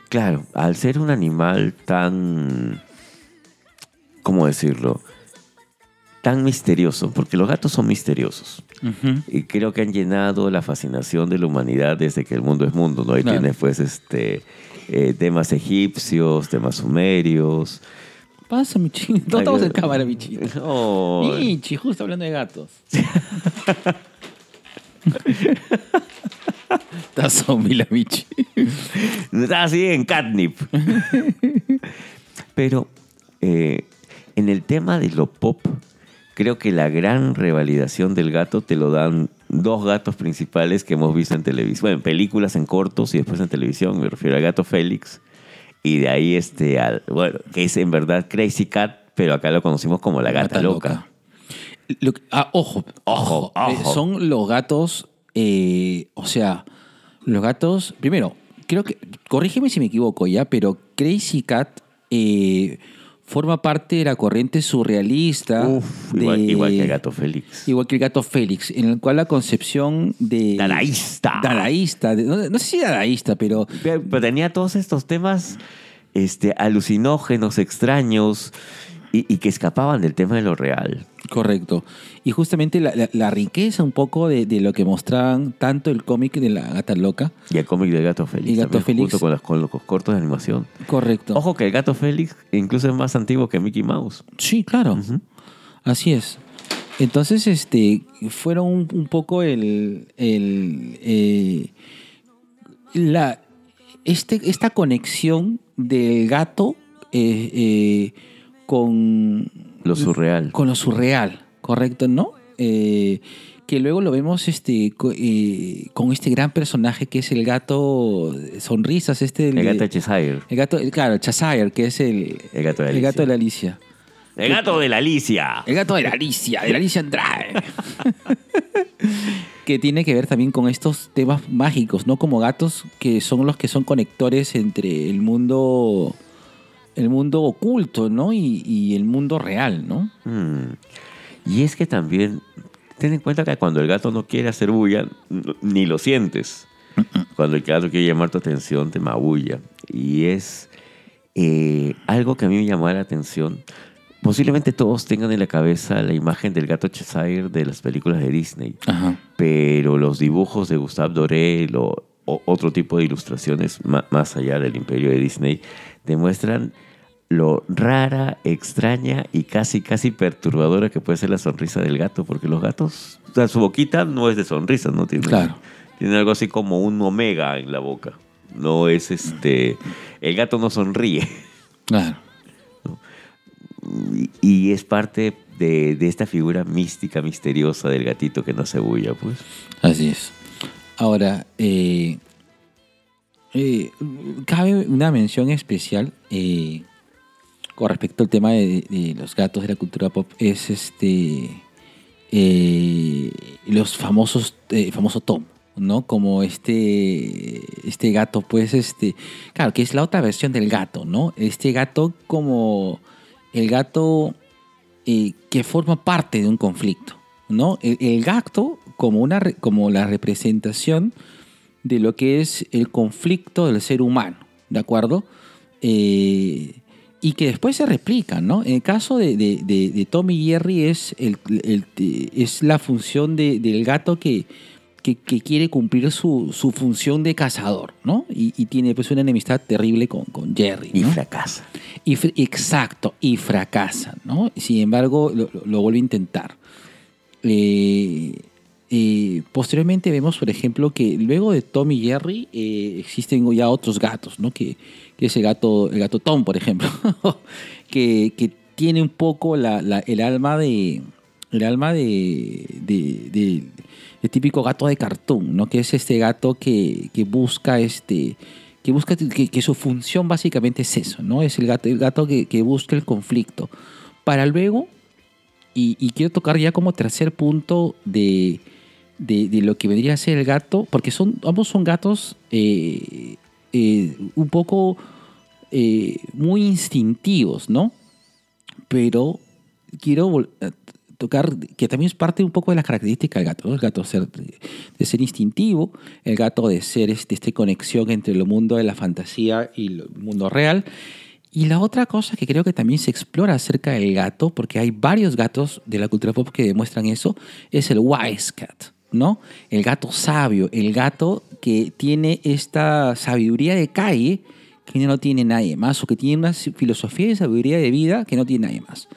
Claro, al ser un animal tan... ¿Cómo decirlo? Tan misterioso, porque los gatos son misteriosos. Y creo que han llenado la fascinación de la humanidad desde que el mundo es mundo, ¿no? Ahí Claro. tienes pues este eh, temas egipcios, temas sumerios. Pasa, Michi. No estamos en cámara, Michi. Oh, Michi, justo hablando de gatos. Está zombie la Michi. Está así en catnip. Pero eh, en el tema de lo pop, creo que la gran revalidación del gato te lo dan dos gatos principales que hemos visto en televisión. Bueno, en películas, en cortos y después en televisión. Me refiero al gato Félix. Y de ahí este, al, bueno, que es en verdad Crazy Cat, pero acá lo conocimos como la gata, loca. Lo ah, ojo, ojo, Ojo, Eh, ojo. son los gatos, eh, o sea, los gatos, primero, creo que, corrígeme si me equivoco ya, pero Crazy Cat eh, forma parte de la corriente surrealista. Uf, de- igual, igual que el gato Félix. Igual que el gato Félix, en el cual la concepción de... Dadaísta. Dadaísta. de- no, no sé si dadaísta, pero... Pero, pero tenía todos estos temas este, alucinógenos, extraños, y, y que escapaban del tema de lo real. Correcto. Y justamente la, la- la riqueza un poco de, de lo que mostraban tanto el cómic de la gata loca. Y el cómic del gato Félix. Y Gato también, Félix. Junto con, los cortos de animación. Correcto. Ojo que el gato Félix incluso es más antiguo que Mickey Mouse. Sí, claro. Así es. Entonces, este, fueron un, un poco el, el, eh, la, este, esta conexión del gato eh, eh, con Lo surreal. con lo surreal, correcto, ¿no? Eh, que luego lo vemos este, eh, con este gran personaje que es el gato sonrisas, este El de- gato Cheshire. el gato, el- claro, Cheshire, que es el, El gato de el gato de la Alicia. El gato de la Alicia. El gato de la Alicia, de la Alicia Andrade. que tiene que ver también con estos temas mágicos, ¿no? Como gatos que son los que son conectores entre el mundo, el mundo oculto, ¿no? Y, y el mundo real, ¿no? Mm. Y es que también, ten en cuenta que cuando el gato no quiere hacer bulla, ni lo sientes. Cuando el gato quiere llamar tu atención, te magulla. Y es eh, algo que a mí me llamó la atención. Posiblemente todos tengan en la cabeza la imagen del gato Cheshire de las películas de Disney. Ajá. pero los dibujos de Gustave Doré o, otro tipo de ilustraciones más allá del imperio de Disney demuestran lo rara, extraña y casi casi perturbadora que puede ser la sonrisa del gato, porque los gatos, o sea, su boquita no es de sonrisa, no tiene, Claro. tiene algo así como un omega en la boca. No es este, el gato no sonríe Claro. y, y es parte de, de esta figura mística, misteriosa del gatito que no se bulla, pues. Así es. Ahora, eh, eh, cabe una mención especial eh, con respecto al tema de, los gatos de la cultura pop. Es este eh, los famosos, famoso Tom, ¿no? Como este, este gato, pues, este, claro, que es la otra versión del gato, ¿no? Este gato como el gato que forma parte de un conflicto, ¿no? El, el gato como, una, como la representación de lo que es el conflicto del ser humano, ¿de acuerdo? Eh, y que después se replica, ¿no? En el caso de, de, de- de Tommy y Jerry es, el, el- es la función de- del gato que, que, que quiere cumplir su, su función de cazador, ¿no? Y, y tiene pues una enemistad terrible con, con Jerry, Y ¿no? fracasa. Y exacto, y fracasa, ¿no? Sin embargo, lo, lo- lo vuelve a intentar. Eh, posteriormente vemos, por ejemplo, que luego de Tom y Jerry eh, existen ya otros gatos, ¿no? Que, que es el gato, el gato Tom, por ejemplo, que, que tiene un poco la, el alma de el alma de, de, típico gato de cartoon, ¿no? Que es este gato que, que busca este que busca que, su función básicamente es eso, ¿no? Es el gato, el gato que, busca el conflicto. Para luego, y quiero tocar ya como tercer punto de, de, lo que vendría a ser el gato, porque son, ambos son gatos eh, eh, un poco eh, muy instintivos, ¿no? Pero quiero tocar que también es parte un poco de la característica del gato, ¿no? El gato de ser instintivo, el gato de ser este, esta conexión entre el mundo de la fantasía y el mundo real. Y la otra cosa que creo que también se explora acerca del gato, porque hay varios gatos de la cultura pop que demuestran eso, es el wise cat, ¿no? El gato sabio, el gato que tiene esta sabiduría de calle que no tiene nadie más, o que tiene una filosofía y sabiduría de vida que no tiene nadie más.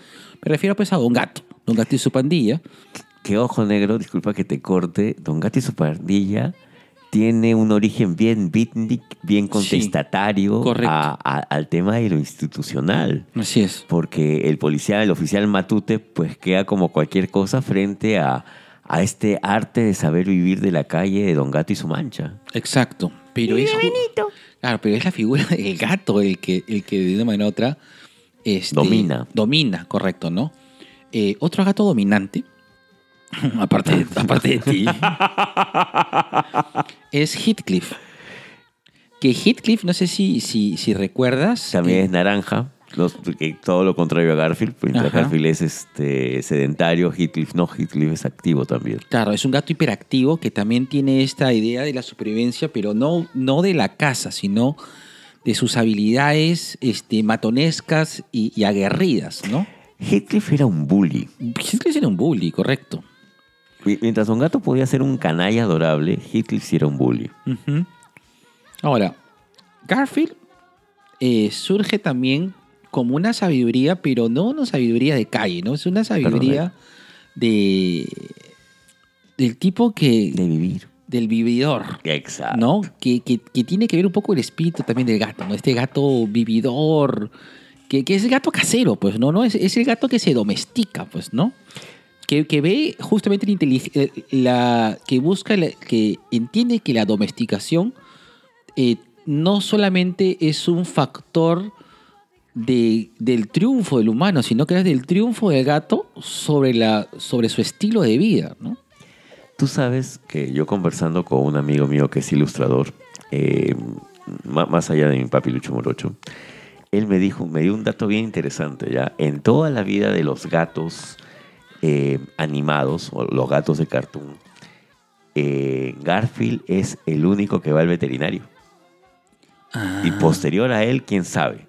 Me refiero pues a Don Gato, Don Gato y su pandilla. Que ojo negro, disculpa que te corte. Don Gato y su pandilla tiene un origen bien beatnik, bien contestatario correcto. a- a- al tema de lo institucional. Así es. Porque el policía, el oficial Matute, pues queda como cualquier cosa frente a, a este arte de saber vivir de la calle de Don Gato y su mancha. Exacto. Pero es, claro, pero es la figura del gato el que, el que de una manera u otra este, Domina. Domina, correcto, ¿no? Eh, otro gato dominante, aparte, aparte de ti, es Heathcliff. Que Heathcliff, no sé si, si, si recuerdas. También eh, es naranja. Los- que todo lo contrario a Garfield. Porque Ajá. Garfield es este, sedentario, Heathcliff no, Heathcliff es activo también. Claro, es un gato hiperactivo que también tiene esta idea de la supervivencia, pero no, no de la caza, sino de sus habilidades este, matonescas y, y aguerridas, ¿no? Heathcliff era un bully. Heathcliff era un bully, correcto. Mi- Mientras Don Gato podía ser un canalla adorable, Heathcliff era un bully. Ahora, Garfield eh, surge también como una sabiduría, pero no una sabiduría de calle, ¿no? Es una sabiduría de del tipo que De vivir. del vividor. Exacto. ¿no? Que, que- que tiene que ver un poco el espíritu también del gato, ¿no? Este gato vividor, que, que es el gato casero, pues, ¿no? ¿no? Es, es el gato que se domestica, pues, ¿no? Que, que ve justamente la, eh, la que busca, la- que entiende que la domesticación eh, no solamente es un factor de- del triunfo del humano, sino que es del triunfo del gato sobre, la, sobre su estilo de vida, ¿no? Tú sabes que yo conversando con un amigo mío que es ilustrador, eh, más allá de mi papi Lucho Morocho, él me dijo, me dio un dato bien interesante ya. En toda la vida de los gatos eh, animados o los gatos de cartoon, eh, Garfield es el único que va al veterinario. Y posterior a él, quién sabe.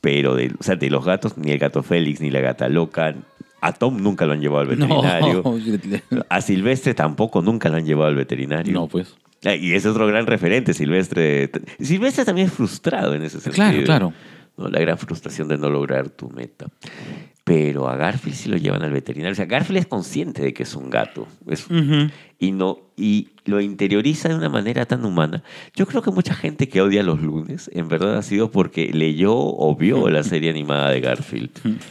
Pero de, o sea, de los gatos, ni el gato Félix, ni la gata loca, a Tom nunca lo han llevado al veterinario. No, A Silvestre tampoco nunca lo han llevado al veterinario. no pues. Ah, Y es otro gran referente, Silvestre. Silvestre también es frustrado en ese sentido. Claro, claro. ¿no? La gran frustración de no lograr tu meta. Pero a Garfield sí lo llevan al veterinario. O sea, Garfield es consciente de que es un gato. Es- y, no, y lo interioriza de una manera tan humana. Yo creo que mucha gente que odia los lunes, en verdad ha sido porque leyó o vio la serie animada de Garfield.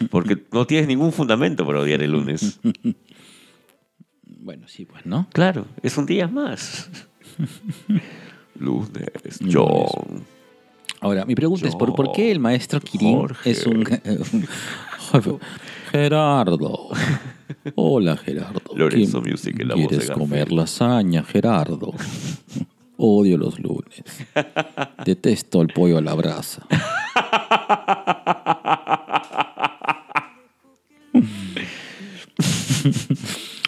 Porque no tienes ningún fundamento para odiar el lunes. Bueno, sí, pues, ¿no? Claro, es un día más. Lunes, John. Ahora, mi pregunta es, ¿por, por qué el maestro Kirin Jorge. es un... Gerardo. Hola, Gerardo. Lorenzo ¿Quién- Music la voz ¿Quieres comer lasaña, Gerardo? Odio los lunes. Detesto el pollo a la brasa.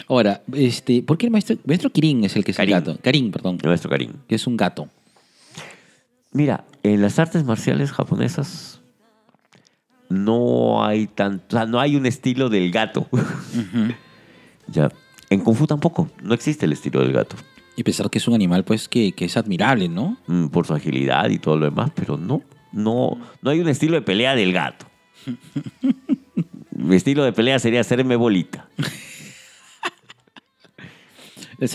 Ahora, este, ¿por qué el maestro, maestro Kirin es el que es Karin. el gato? Karin, perdón. Nuestro Karim. Que es un gato. Mira, en las artes marciales japonesas no hay tanto, o sea, no hay un estilo del gato. ya. En Kung Fu tampoco, no existe el estilo del gato. Y pensar que es un animal, pues, que, que es admirable, ¿no? mm, por su agilidad y todo lo demás, pero no, no, no hay un estilo de pelea del gato. Mi estilo de pelea sería hacerme bolita.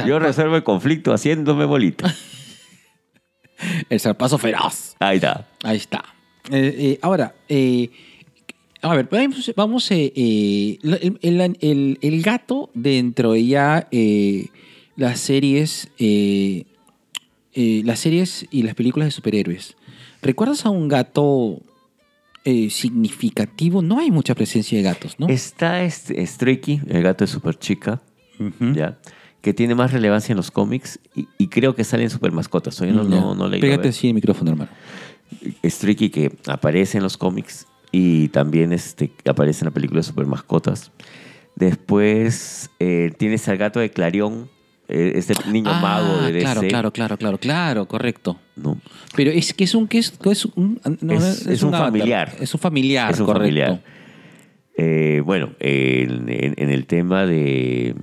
Yo resuelvo el conflicto haciéndome bolita. el zarpazo feroz. Ahí está. Ahí está. Eh, eh, ahora, eh, a ver, vamos, vamos eh, eh, el, el- el- el gato dentro de ya eh, las series, las series y las películas de superhéroes. ¿Recuerdas a un gato significativo? No hay mucha presencia de gatos, ¿no? Está este Streaky, el gato de Super Chica, ¿ya? que tiene más relevancia en los cómics y, y creo que sale en Super Mascotas. No, no, no. Pégate así el micrófono, hermano. Streaky que aparece en los cómics y también este, aparece en la película de Super Mascotas. Después eh, tienes al gato de Clarion, eh, este niño mago de DC. Ah, Claro, claro, claro, claro, claro, correcto. ¿no? Pero es que es un que es, es un no, Es- es un familiar. Es un familiar, es un correcto. familiar. Eh, bueno, en, en- en el tema de...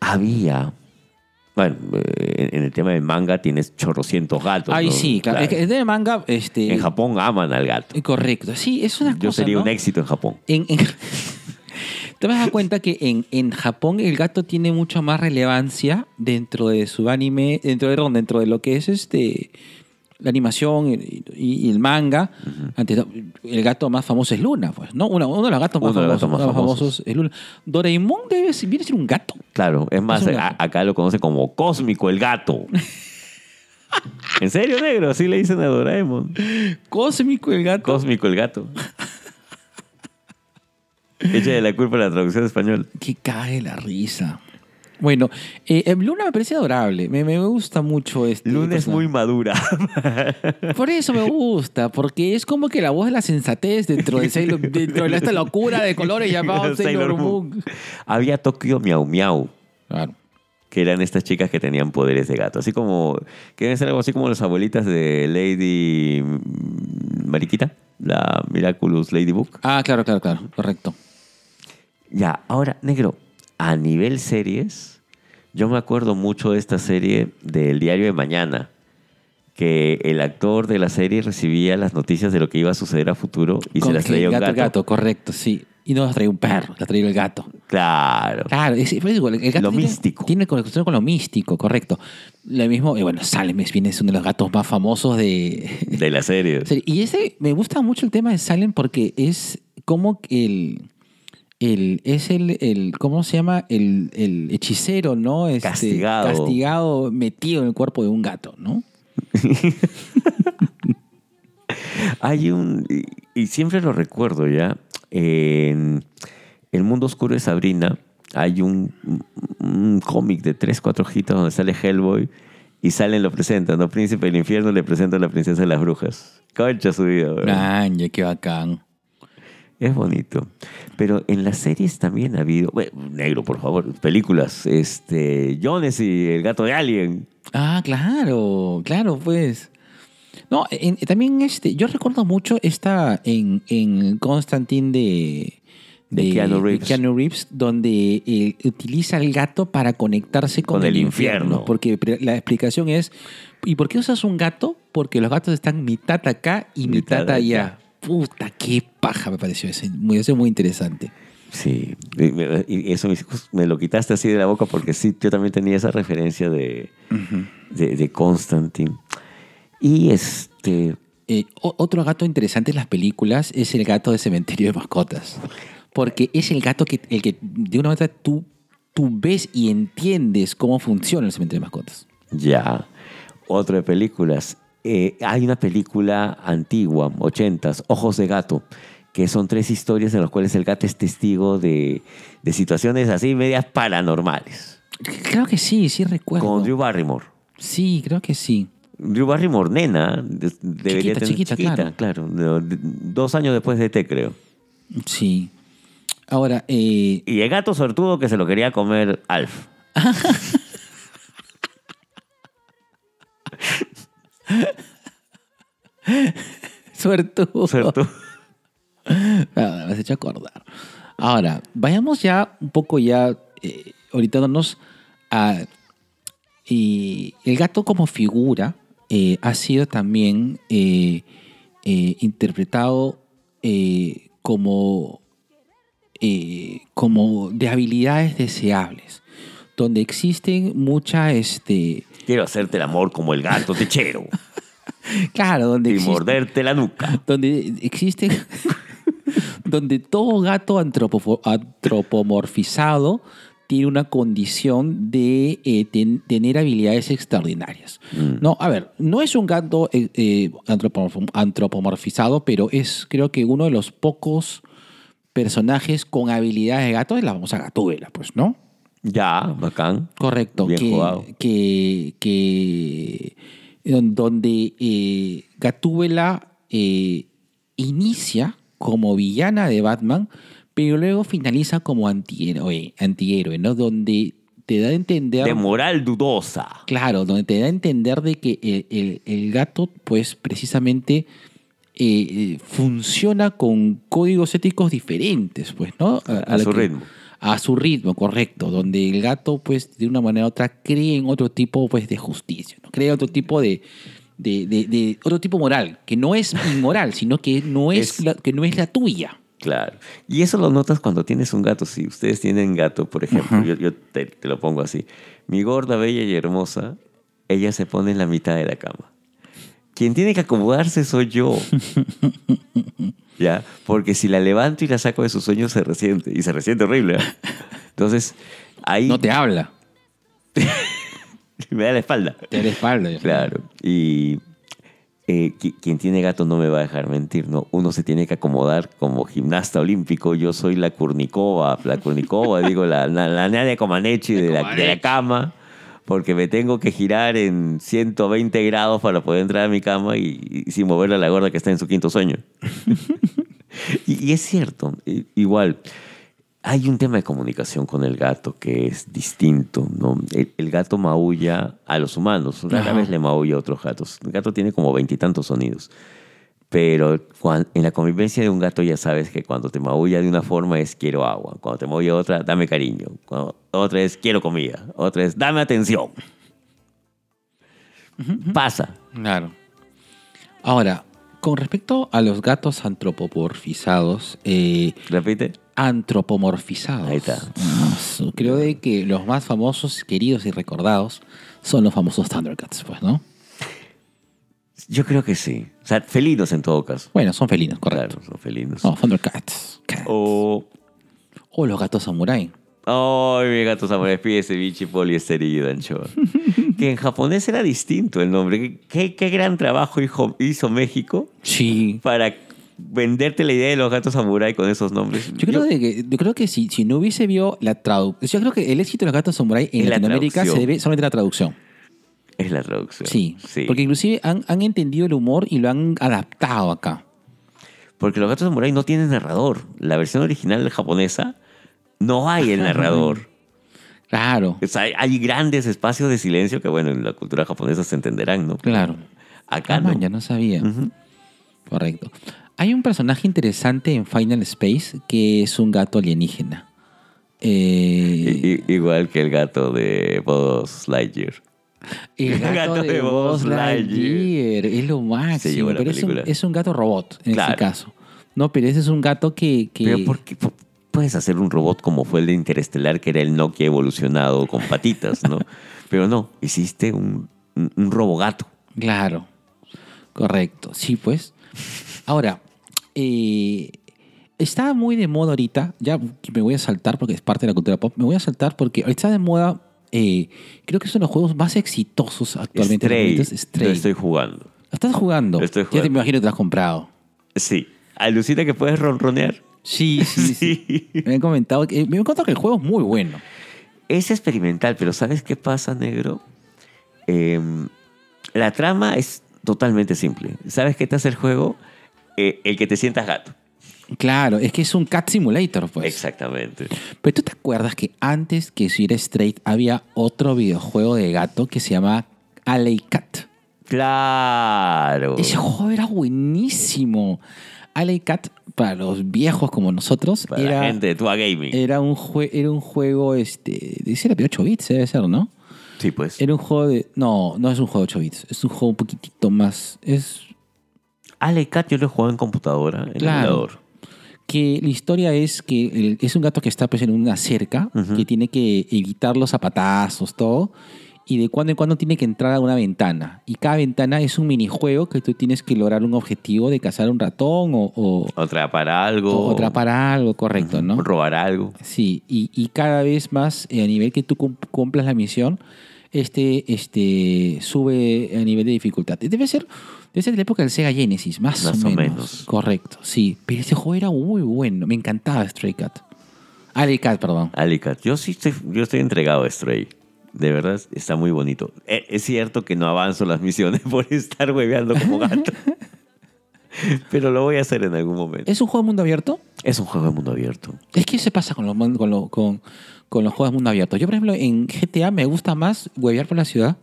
Había... Bueno, eh, en el tema de manga tienes chorrocientos gatos. Ay, ¿no? sí, claro. Es que es de manga, este. En Japón aman al gato. eh, Correcto. Sí, es una Yo cosa. sería ¿no? un éxito en Japón. En, en- Te vas a dar cuenta que en, en Japón el gato tiene mucha más relevancia dentro de su anime, dentro de, dentro de lo que es este la animación y, el manga. Ante todo, el gato más famoso es Luna, pues, ¿no? Uno, uno de los gatos más, Uno de famosos, gatos más famosos. famosos es Luna. Doraemon debe ser- viene a ser un gato. Claro, es más, Es un a- gato. acá lo conoce como Cósmico el gato. ¿En serio, negro? Así le dicen a Doraemon. Cósmico el gato. Cósmico el gato. Échale la culpa a la traducción español. Que cae la risa. Bueno, eh, Luna me parece adorable. Me, me gusta mucho este. Luna es muy madura. Por eso me gusta, porque es como que la voz de la sensatez dentro de, Sailor- dentro de esta locura de colores llamado Sailor, Moon. Había Tokio Miau Miau, Claro. que eran estas chicas que tenían poderes de gato. Así como, que deben ser algo así como las abuelitas de Lady Mariquita, la Miraculous Ladybug. Ah, claro, claro, claro. Correcto. Ya, ahora, negro, a nivel series, yo me acuerdo mucho de esta serie del diario de mañana, que el actor de la serie recibía las noticias de lo que iba a suceder a futuro y Con se las traía un gato, gato. gato, correcto, sí. Y no las traía un perro, las traía el gato. Claro. Claro, es, es igual, el gato Lo tiene, místico. Tiene conexión con lo místico, correcto. Lo mismo, y bueno, Salem viene es uno de los gatos más famosos de, De la serie. Y ese, me gusta mucho el tema de Silent porque es como el, el es el, el, ¿cómo se llama? El, el hechicero, ¿no? Este, Castigado. Castigado, metido en el cuerpo de un gato, ¿no? Hay un, y, y siempre lo recuerdo ya, en El Mundo Oscuro de Sabrina hay un, un cómic de tres, cuatro hojitas donde sale Hellboy y salen lo presentan, ¿no? Príncipe del Infierno le presenta a la princesa de las brujas. Concha su vida. Añe, qué bacán. Es bonito. Pero en las series también ha habido, bueno, negro, por favor, películas, este, Jones y el gato de Alien. Ah, claro, claro, pues. No, en- también este, yo recuerdo mucho esta en, en Constantine de, De Keanu Reeves. Keanu Reeves, donde eh, utiliza el gato para conectarse con, Con el, el infierno. infierno. Porque la explicación es, ¿y por qué usas un gato? Porque los gatos están mitad acá y mitad, Mitad allá. allá. Puta, qué paja me pareció ese. Muy, eso es muy interesante. Sí, y eso me, lo quitaste así de la boca porque sí, yo también tenía esa referencia de, de, de Constantine. Y este, Eh, otro gato interesante en las películas es el gato de cementerio de mascotas. Porque es el gato que, el que de una manera tú, tú ves y entiendes cómo funciona el cementerio de mascotas. ya, otro de películas. Eh, hay una película antigua, ochentas, Ojos de Gato, que son tres historias en las cuales el gato es testigo de, de situaciones así medias paranormales. Creo que sí, sí recuerdo. Con Drew Barrymore. Sí, creo que sí. Drew Barrymore, nena, de- debería Chiquita, tener chiquita, claro. claro. de- dos años después de T, creo. Sí. Ahora, eh, Y el gato sortudo que se lo quería comer Alf. suertudo. Sortudo. Ah, me has hecho acordar. Ahora, vayamos ya un poco ya, eh, orientándonos a Y el gato como figura eh, ha sido también eh, eh, interpretado como, como de habilidades deseables, donde existen muchas, este, Quiero hacerte el amor como el gato techero claro, donde y existe- morderte la nuca. donde existe, donde todo gato antropomorfizado tiene una condición de eh, ten- tener habilidades extraordinarias. Mm. No, a ver, no es un gato eh, eh, antropomorf- antropomorfizado, pero es creo que uno de los pocos personajes con habilidades de gato es la famosa gatúbela, pues, ¿no? Ya, bacán. Correcto. Bien que, jugado. que, que- don- donde eh, Gatúbela eh, inicia como villana de Batman, pero luego finaliza como antihéroe, antihéroe ¿no? Donde te da a entender... De moral dudosa. Claro, donde te da a entender de que el, el- el gato, pues precisamente eh, eh, funciona con códigos éticos diferentes, pues, ¿no? A su que- ritmo. A su ritmo, correcto. Donde el gato, pues, de una manera u otra, cree en otro tipo, pues, de justicia, ¿no? Cree otro tipo de, de, de- de- otro tipo moral, que no es inmoral, sino que no es, Es- la, que no es la tuya. Claro. Y eso lo notas cuando tienes un gato. Si ustedes tienen gato, por ejemplo, yo, yo te, te lo pongo así. Mi gorda, bella y hermosa, ella se pone en la mitad de la cama. Quien tiene que acomodarse soy yo. ¿Ya? Porque si la levanto y la saco de sus sueños se resiente. Y se resiente horrible. ¿eh? Entonces, ahí No te habla, me da la espalda. te da la espalda. Claro. Y eh, qui- quien tiene gato no me va a dejar mentir, ¿no? Uno se tiene que acomodar como gimnasta olímpico. Yo soy la Kurnikova, la Kurnikova, digo, la, la, la Nadia Comaneci de la, de la cama, porque me tengo que girar en 120 grados para poder entrar a mi cama y, y sin moverle a la gorda que está en su quinto sueño. y, y es cierto, igual. Hay un tema de comunicación con el gato que es distinto, ¿no? El, el gato maulla a los humanos, rara Ajá. vez le maulla a otros gatos. El gato tiene como veintitantos sonidos. Pero en la convivencia de un gato ya sabes que cuando te maulla de una forma es quiero agua, cuando te maulla otra, dame cariño, cuando otra es quiero comida, otra es dame atención. Pasa. Claro. Ahora, con respecto a los gatos antropomorfizados, eh, Repite. antropomorfizados. Ahí está. Creo de que los más famosos, queridos y recordados son los famosos Thundercats, pues, ¿no? Yo creo que sí. O sea, felinos en todo caso. Bueno, son felinos, correcto. Claro, son felinos. No, Thundercats. Cats. O O los gatos samurai. Ay, mi gato samurai pide ceviche poliesterido, anchoa. que en japonés era distinto el nombre. ¿Qué, qué gran trabajo hijo- hizo México Sí. para venderte la idea de los gatos samurai con esos nombres. Yo creo, de que, yo creo que si, si no hubiese vio la traducción, yo creo que el éxito de los gatos samurai en la Latinoamérica se debe solamente a la traducción. Es la traducción. Sí, sí. porque inclusive han, han entendido el humor y lo han adaptado acá. Porque los gatos samurai no tienen narrador. La versión original japonesa no hay el narrador. Claro, O sea, hay, grandes espacios de silencio que, bueno, en la cultura japonesa se entenderán, ¿no? claro. Acá Ah, no. man, ya no sabía. Correcto. Hay un personaje interesante en Final Space que es un gato alienígena. Eh, i- igual que el gato de Buzz Lightyear. El gato, de, Buzz Lightyear es lo máximo. pero es un, película. es un gato robot en Claro. este caso. No, pero ese es un gato que. que- Pero ¿por qué po- puedes hacer un robot como fue el de Interestelar, que era el Nokia evolucionado con patitas, ¿no? Pero no, hiciste un, un, un robogato. Claro. Correcto. Sí, pues. Ahora, eh, está muy de moda ahorita. Ya me voy a saltar porque es parte de la cultura pop. Me voy a saltar porque está de moda. Eh, creo que son los juegos más exitosos actualmente. Stray, favoritos, Stray. lo estoy jugando. ¿Lo estás jugando? Lo estoy Ya te imagino que te lo has comprado. Sí. Alucina que puedes ronronear. Sí, sí, sí. Me han comentado que, me han contado que el juego es muy bueno. Es experimental, pero ¿sabes qué pasa, negro? Em, la trama es totalmente simple. ¿Sabes qué te hace el juego? Eh, el que te sientas gato. Claro, es que es un cat simulator, pues. Exactamente. Pero tú te acuerdas que antes que Sir Straight había otro videojuego de gato que se llama Alley Cat. Claro. Ese juego era buenísimo. Alley Cat, para los viejos como nosotros, Para la era, gente de Tua Gaming. era, un jue- era un juego este, de ese era de 8 bits, debe ser, ¿no? Sí, pues. Era un juego de... No, no es un juego de 8 bits. Es un juego un poquitito más... Es Alley Cat yo lo he jugado en computadora, en Claro. emulador. Que la historia es que el- es un gato que está pues, en una cerca, que tiene que evitar los zapatazos, todo, y de cuando en cuando tiene que entrar a una ventana. Y cada ventana es un minijuego que tú tienes que lograr un objetivo de cazar un ratón o, o, atrapar algo. o atrapar algo, correcto, ¿no? Robar algo. Sí, y, y cada vez más eh, a nivel que tú cum- cumplas la misión, este, este sube a nivel de dificultad. Debe ser, debe ser de la época del Sega Genesis, más, Más o, o menos. menos. Correcto, sí. Pero ese juego era muy bueno, me encantaba Stray Cat. Alley Cat, perdón. Alley Cat. Yo sí estoy, yo estoy entregado a Stray. De verdad, está muy bonito. Eh, Es cierto que no avanzo las misiones por estar hueveando como gato. Pero lo voy a hacer en algún momento. ¿Es un juego de mundo abierto? Es un juego de mundo abierto. Es que se pasa con los, con, lo- con, con los juegos de mundo abierto. Yo, por ejemplo, en GTA me gusta más huevear por la ciudad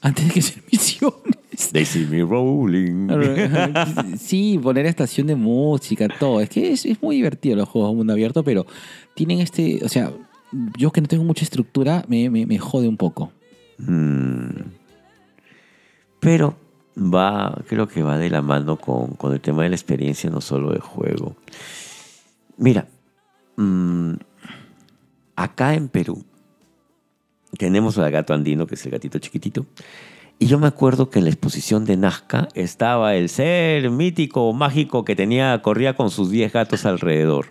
antes de que hacer misiones. They see me rolling. Sí, poner estación de música, todo. Es que es, es muy divertido los juegos de mundo abierto, pero tienen este. O sea, yo que no tengo mucha estructura, me, me, me jode un poco. Mm. Pero va, creo que va de la mano con, con el tema de la experiencia, no solo de juego. Mira, mm, acá en Perú tenemos al gato andino, que es el gatito chiquitito. Y yo me acuerdo que en la exposición de Nazca estaba el ser mítico, mágico, que tenía, corría con sus 10 gatos alrededor.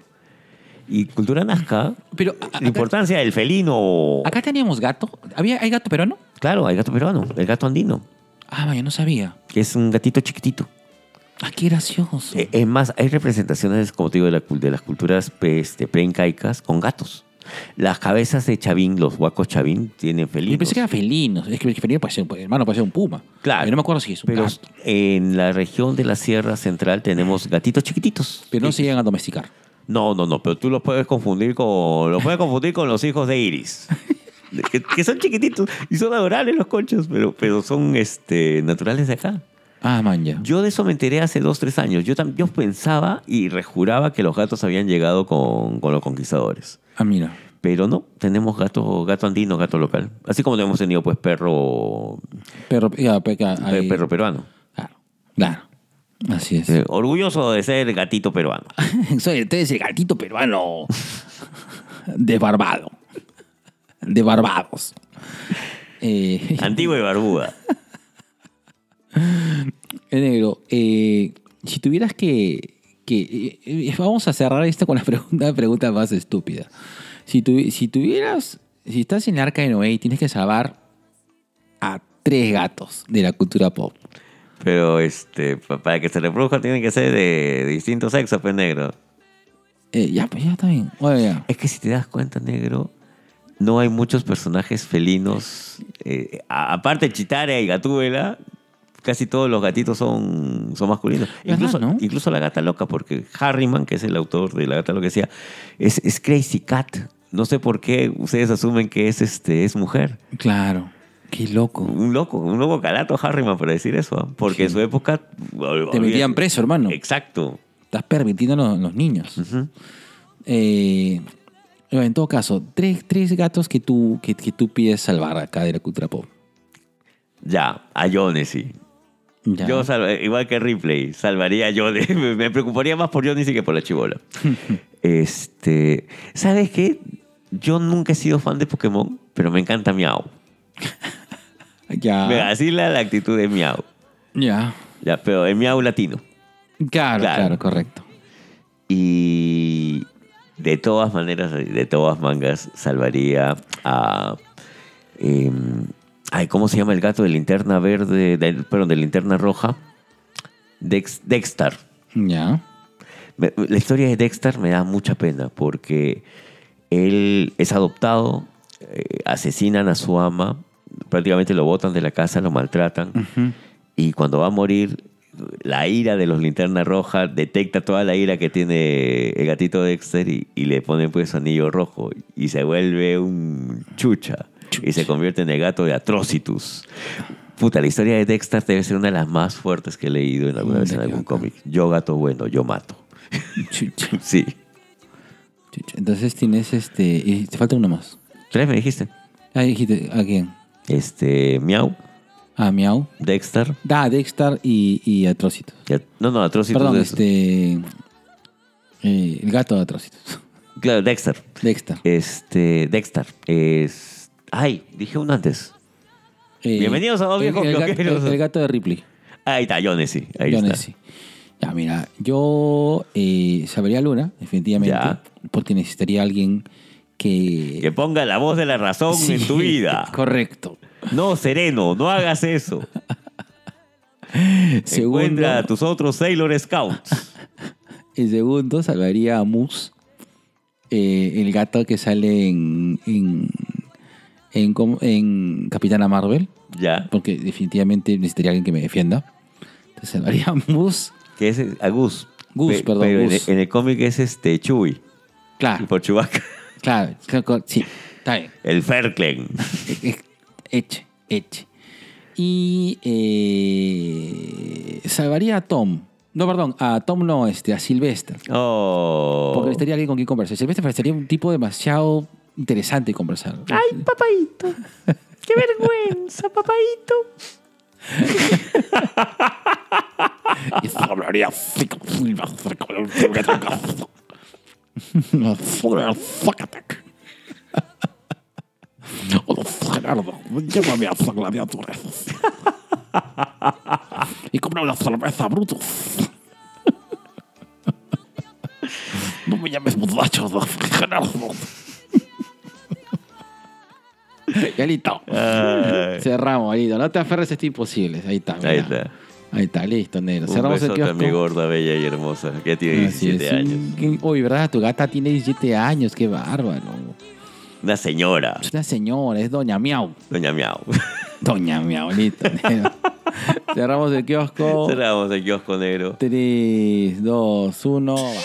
Y cultura Nazca, Pero a- la acá, importancia del felino. acá teníamos gato. ¿Había, ¿Hay gato peruano? Claro, hay gato peruano, el gato andino, Ah, yo no sabía. que es un gatito chiquitito. Ah, qué gracioso. Eh, Es más, hay representaciones, como te digo, de, la cul- de las culturas pe- este, preincaicas con gatos. Las cabezas de Chavín, los huacos Chavín, tienen Yo felinos. pensé que eran felinos. Es que el felino ser, un- hermano, ser un puma. Claro. Yo no me acuerdo si es un Pero gato. en la región de la Sierra Central tenemos gatitos chiquititos. Pero no se llegan a domesticar. No, no, no, pero tú los puedes confundir con, los puedes confundir con los hijos de Iris. Que, que son chiquititos y son adorables los conchos, pero, pero son este, naturales de acá. Ah, man, ya. Yo de eso me enteré hace dos, tres años. Yo, yo pensaba y rejuraba que los gatos habían llegado con, con los conquistadores. Ah, mira. Pero no, tenemos gato, gato andino, gato local. Así como hemos tenido pues perro, Perro, ya, ya, perro peruano. Claro, claro. Así es. Eh, orgulloso de ser gatito peruano. Soy el gatito peruano desbarbado. De Barbados. Eh, Antigua y barbuda. negro, eh, si tuvieras que... que eh, vamos a cerrar esto con la pregunta, pregunta más estúpida. Si, tu- si tuvieras... Si estás en el arca de Noé y tienes que salvar a tres gatos de la cultura pop. Pero este, pa- para que se reproduzca tienen que ser de, de distinto sexo, pues negro. Eh, ya, pues ya está bien. Ya. Es que si te das cuenta, negro, no hay muchos personajes felinos. eh, aparte de Chitara y Gatúbela, casi todos los gatitos son, son masculinos. ¿Verdad, Incluso, no? incluso la gata loca, porque Harriman, que es el autor de la gata loca, decía, es, es Crazy Cat. No sé por qué ustedes asumen que es, este, es mujer. Claro. Qué loco. Un loco, un loco calato Harriman para decir eso, ¿ah? porque en su época... Te metían preso, hermano. Exacto. Estás permitiendo a los, los niños. Eh, bueno, en todo caso, tres, tres gatos que tú, que, que tú pides salvar acá de la cultura pop. Ya, a Johnny sí. Ya. Yo, salva- igual que Ripley, salvaría Johnny. Me preocuparía más por Johnny que por la chibola. este, ¿Sabes qué? Yo nunca he sido fan de Pokémon, pero me encanta Miau. ya. Me vacila la actitud de Miau. Ya. Ya, pero el Miau latino. Claro, Claro. claro, correcto. Y de todas maneras, de todas mangas, salvaría a. em, ay, ¿cómo se llama el gato de linterna verde? perdón, de linterna roja. Dex, Dexter. Ya. La historia de Dexter me da mucha pena porque él es adoptado, eh, asesinan a su ama, prácticamente lo botan de la casa, lo maltratan y cuando va a morir, la ira de los linternas rojas detecta toda la ira que tiene el gatito Dexter y, y le pone pues su anillo rojo y se vuelve un chucha, y se convierte en el gato de Atrocitus. Puta, la historia de Dexter debe ser una de las más fuertes que he leído en alguna vez en algún cómic. Yo gato bueno, yo mato. Chucha, Sí. chucha. Entonces tienes este. Y te falta uno más. Tres me dijiste. Ah, dijiste, ¿a quién? Este, Miau, Ah, Miau. Dexter. Da, Dexter y, y Atrocitos. ya- No, no, Atrocitus. Perdón, es- este. eh, el gato de Atrocitos. Claro, Dexter. Dexter. Este, Dexter. Es. Ay, dije uno antes. Eh, Bienvenidos a Dos el- Viejos el, gato, el- el gato de Ripley. Ahí está, Jonesy. Ahí está. sí. Ya, mira, yo eh, sabría Luna, definitivamente, Ya. porque necesitaría alguien que... Que ponga la voz de la razón Sí, en tu vida. Correcto. No, Sereno, no hagas eso. Segundo, Encuentra a tus otros Sailor Scouts. el segundo salvaría a Moose, eh, el gato que sale en, en, en, Capitana Marvel, Ya. porque definitivamente necesitaría alguien que me defienda. Entonces salvaría a Moose. Que es a Gus. Gus, Pe- perdón, Pero en Gus. el- en el cómic es este Chewie. Claro, Por Chewbacca. claro, claro, sí, está bien. El Ferklen. Eche, eche. Y eh, salvaría a Tom. No, perdón, a Tom no, este, a Sylvester. Oh. Porque necesitaría alguien con quien conversar. Sylvester parecería un tipo demasiado interesante conversar. Ay, papaito. Qué vergüenza, papaito. Y hablaría así Gerardo. Llévame a San Gladiadores. y compra una cerveza, Brutus. no me llames muchacho, Gerardo. Ya listo. Ay. Cerramos, ahí. No te aferres a esto imposible. Ahí está. mira. Ahí está. Ahí está, listo, negro. Un Cerramos el a mi kiosco. gorda, bella y hermosa, que tiene Así 17 es. años. Uy, ¿verdad? Tu gata tiene 17 años. Qué bárbaro. Una señora. Es una señora, es Doña Miau. Doña Miau. Doña Miau, listo. negro. Cerramos el kiosco. Cerramos el kiosco negro. 3, 2, 1. Dos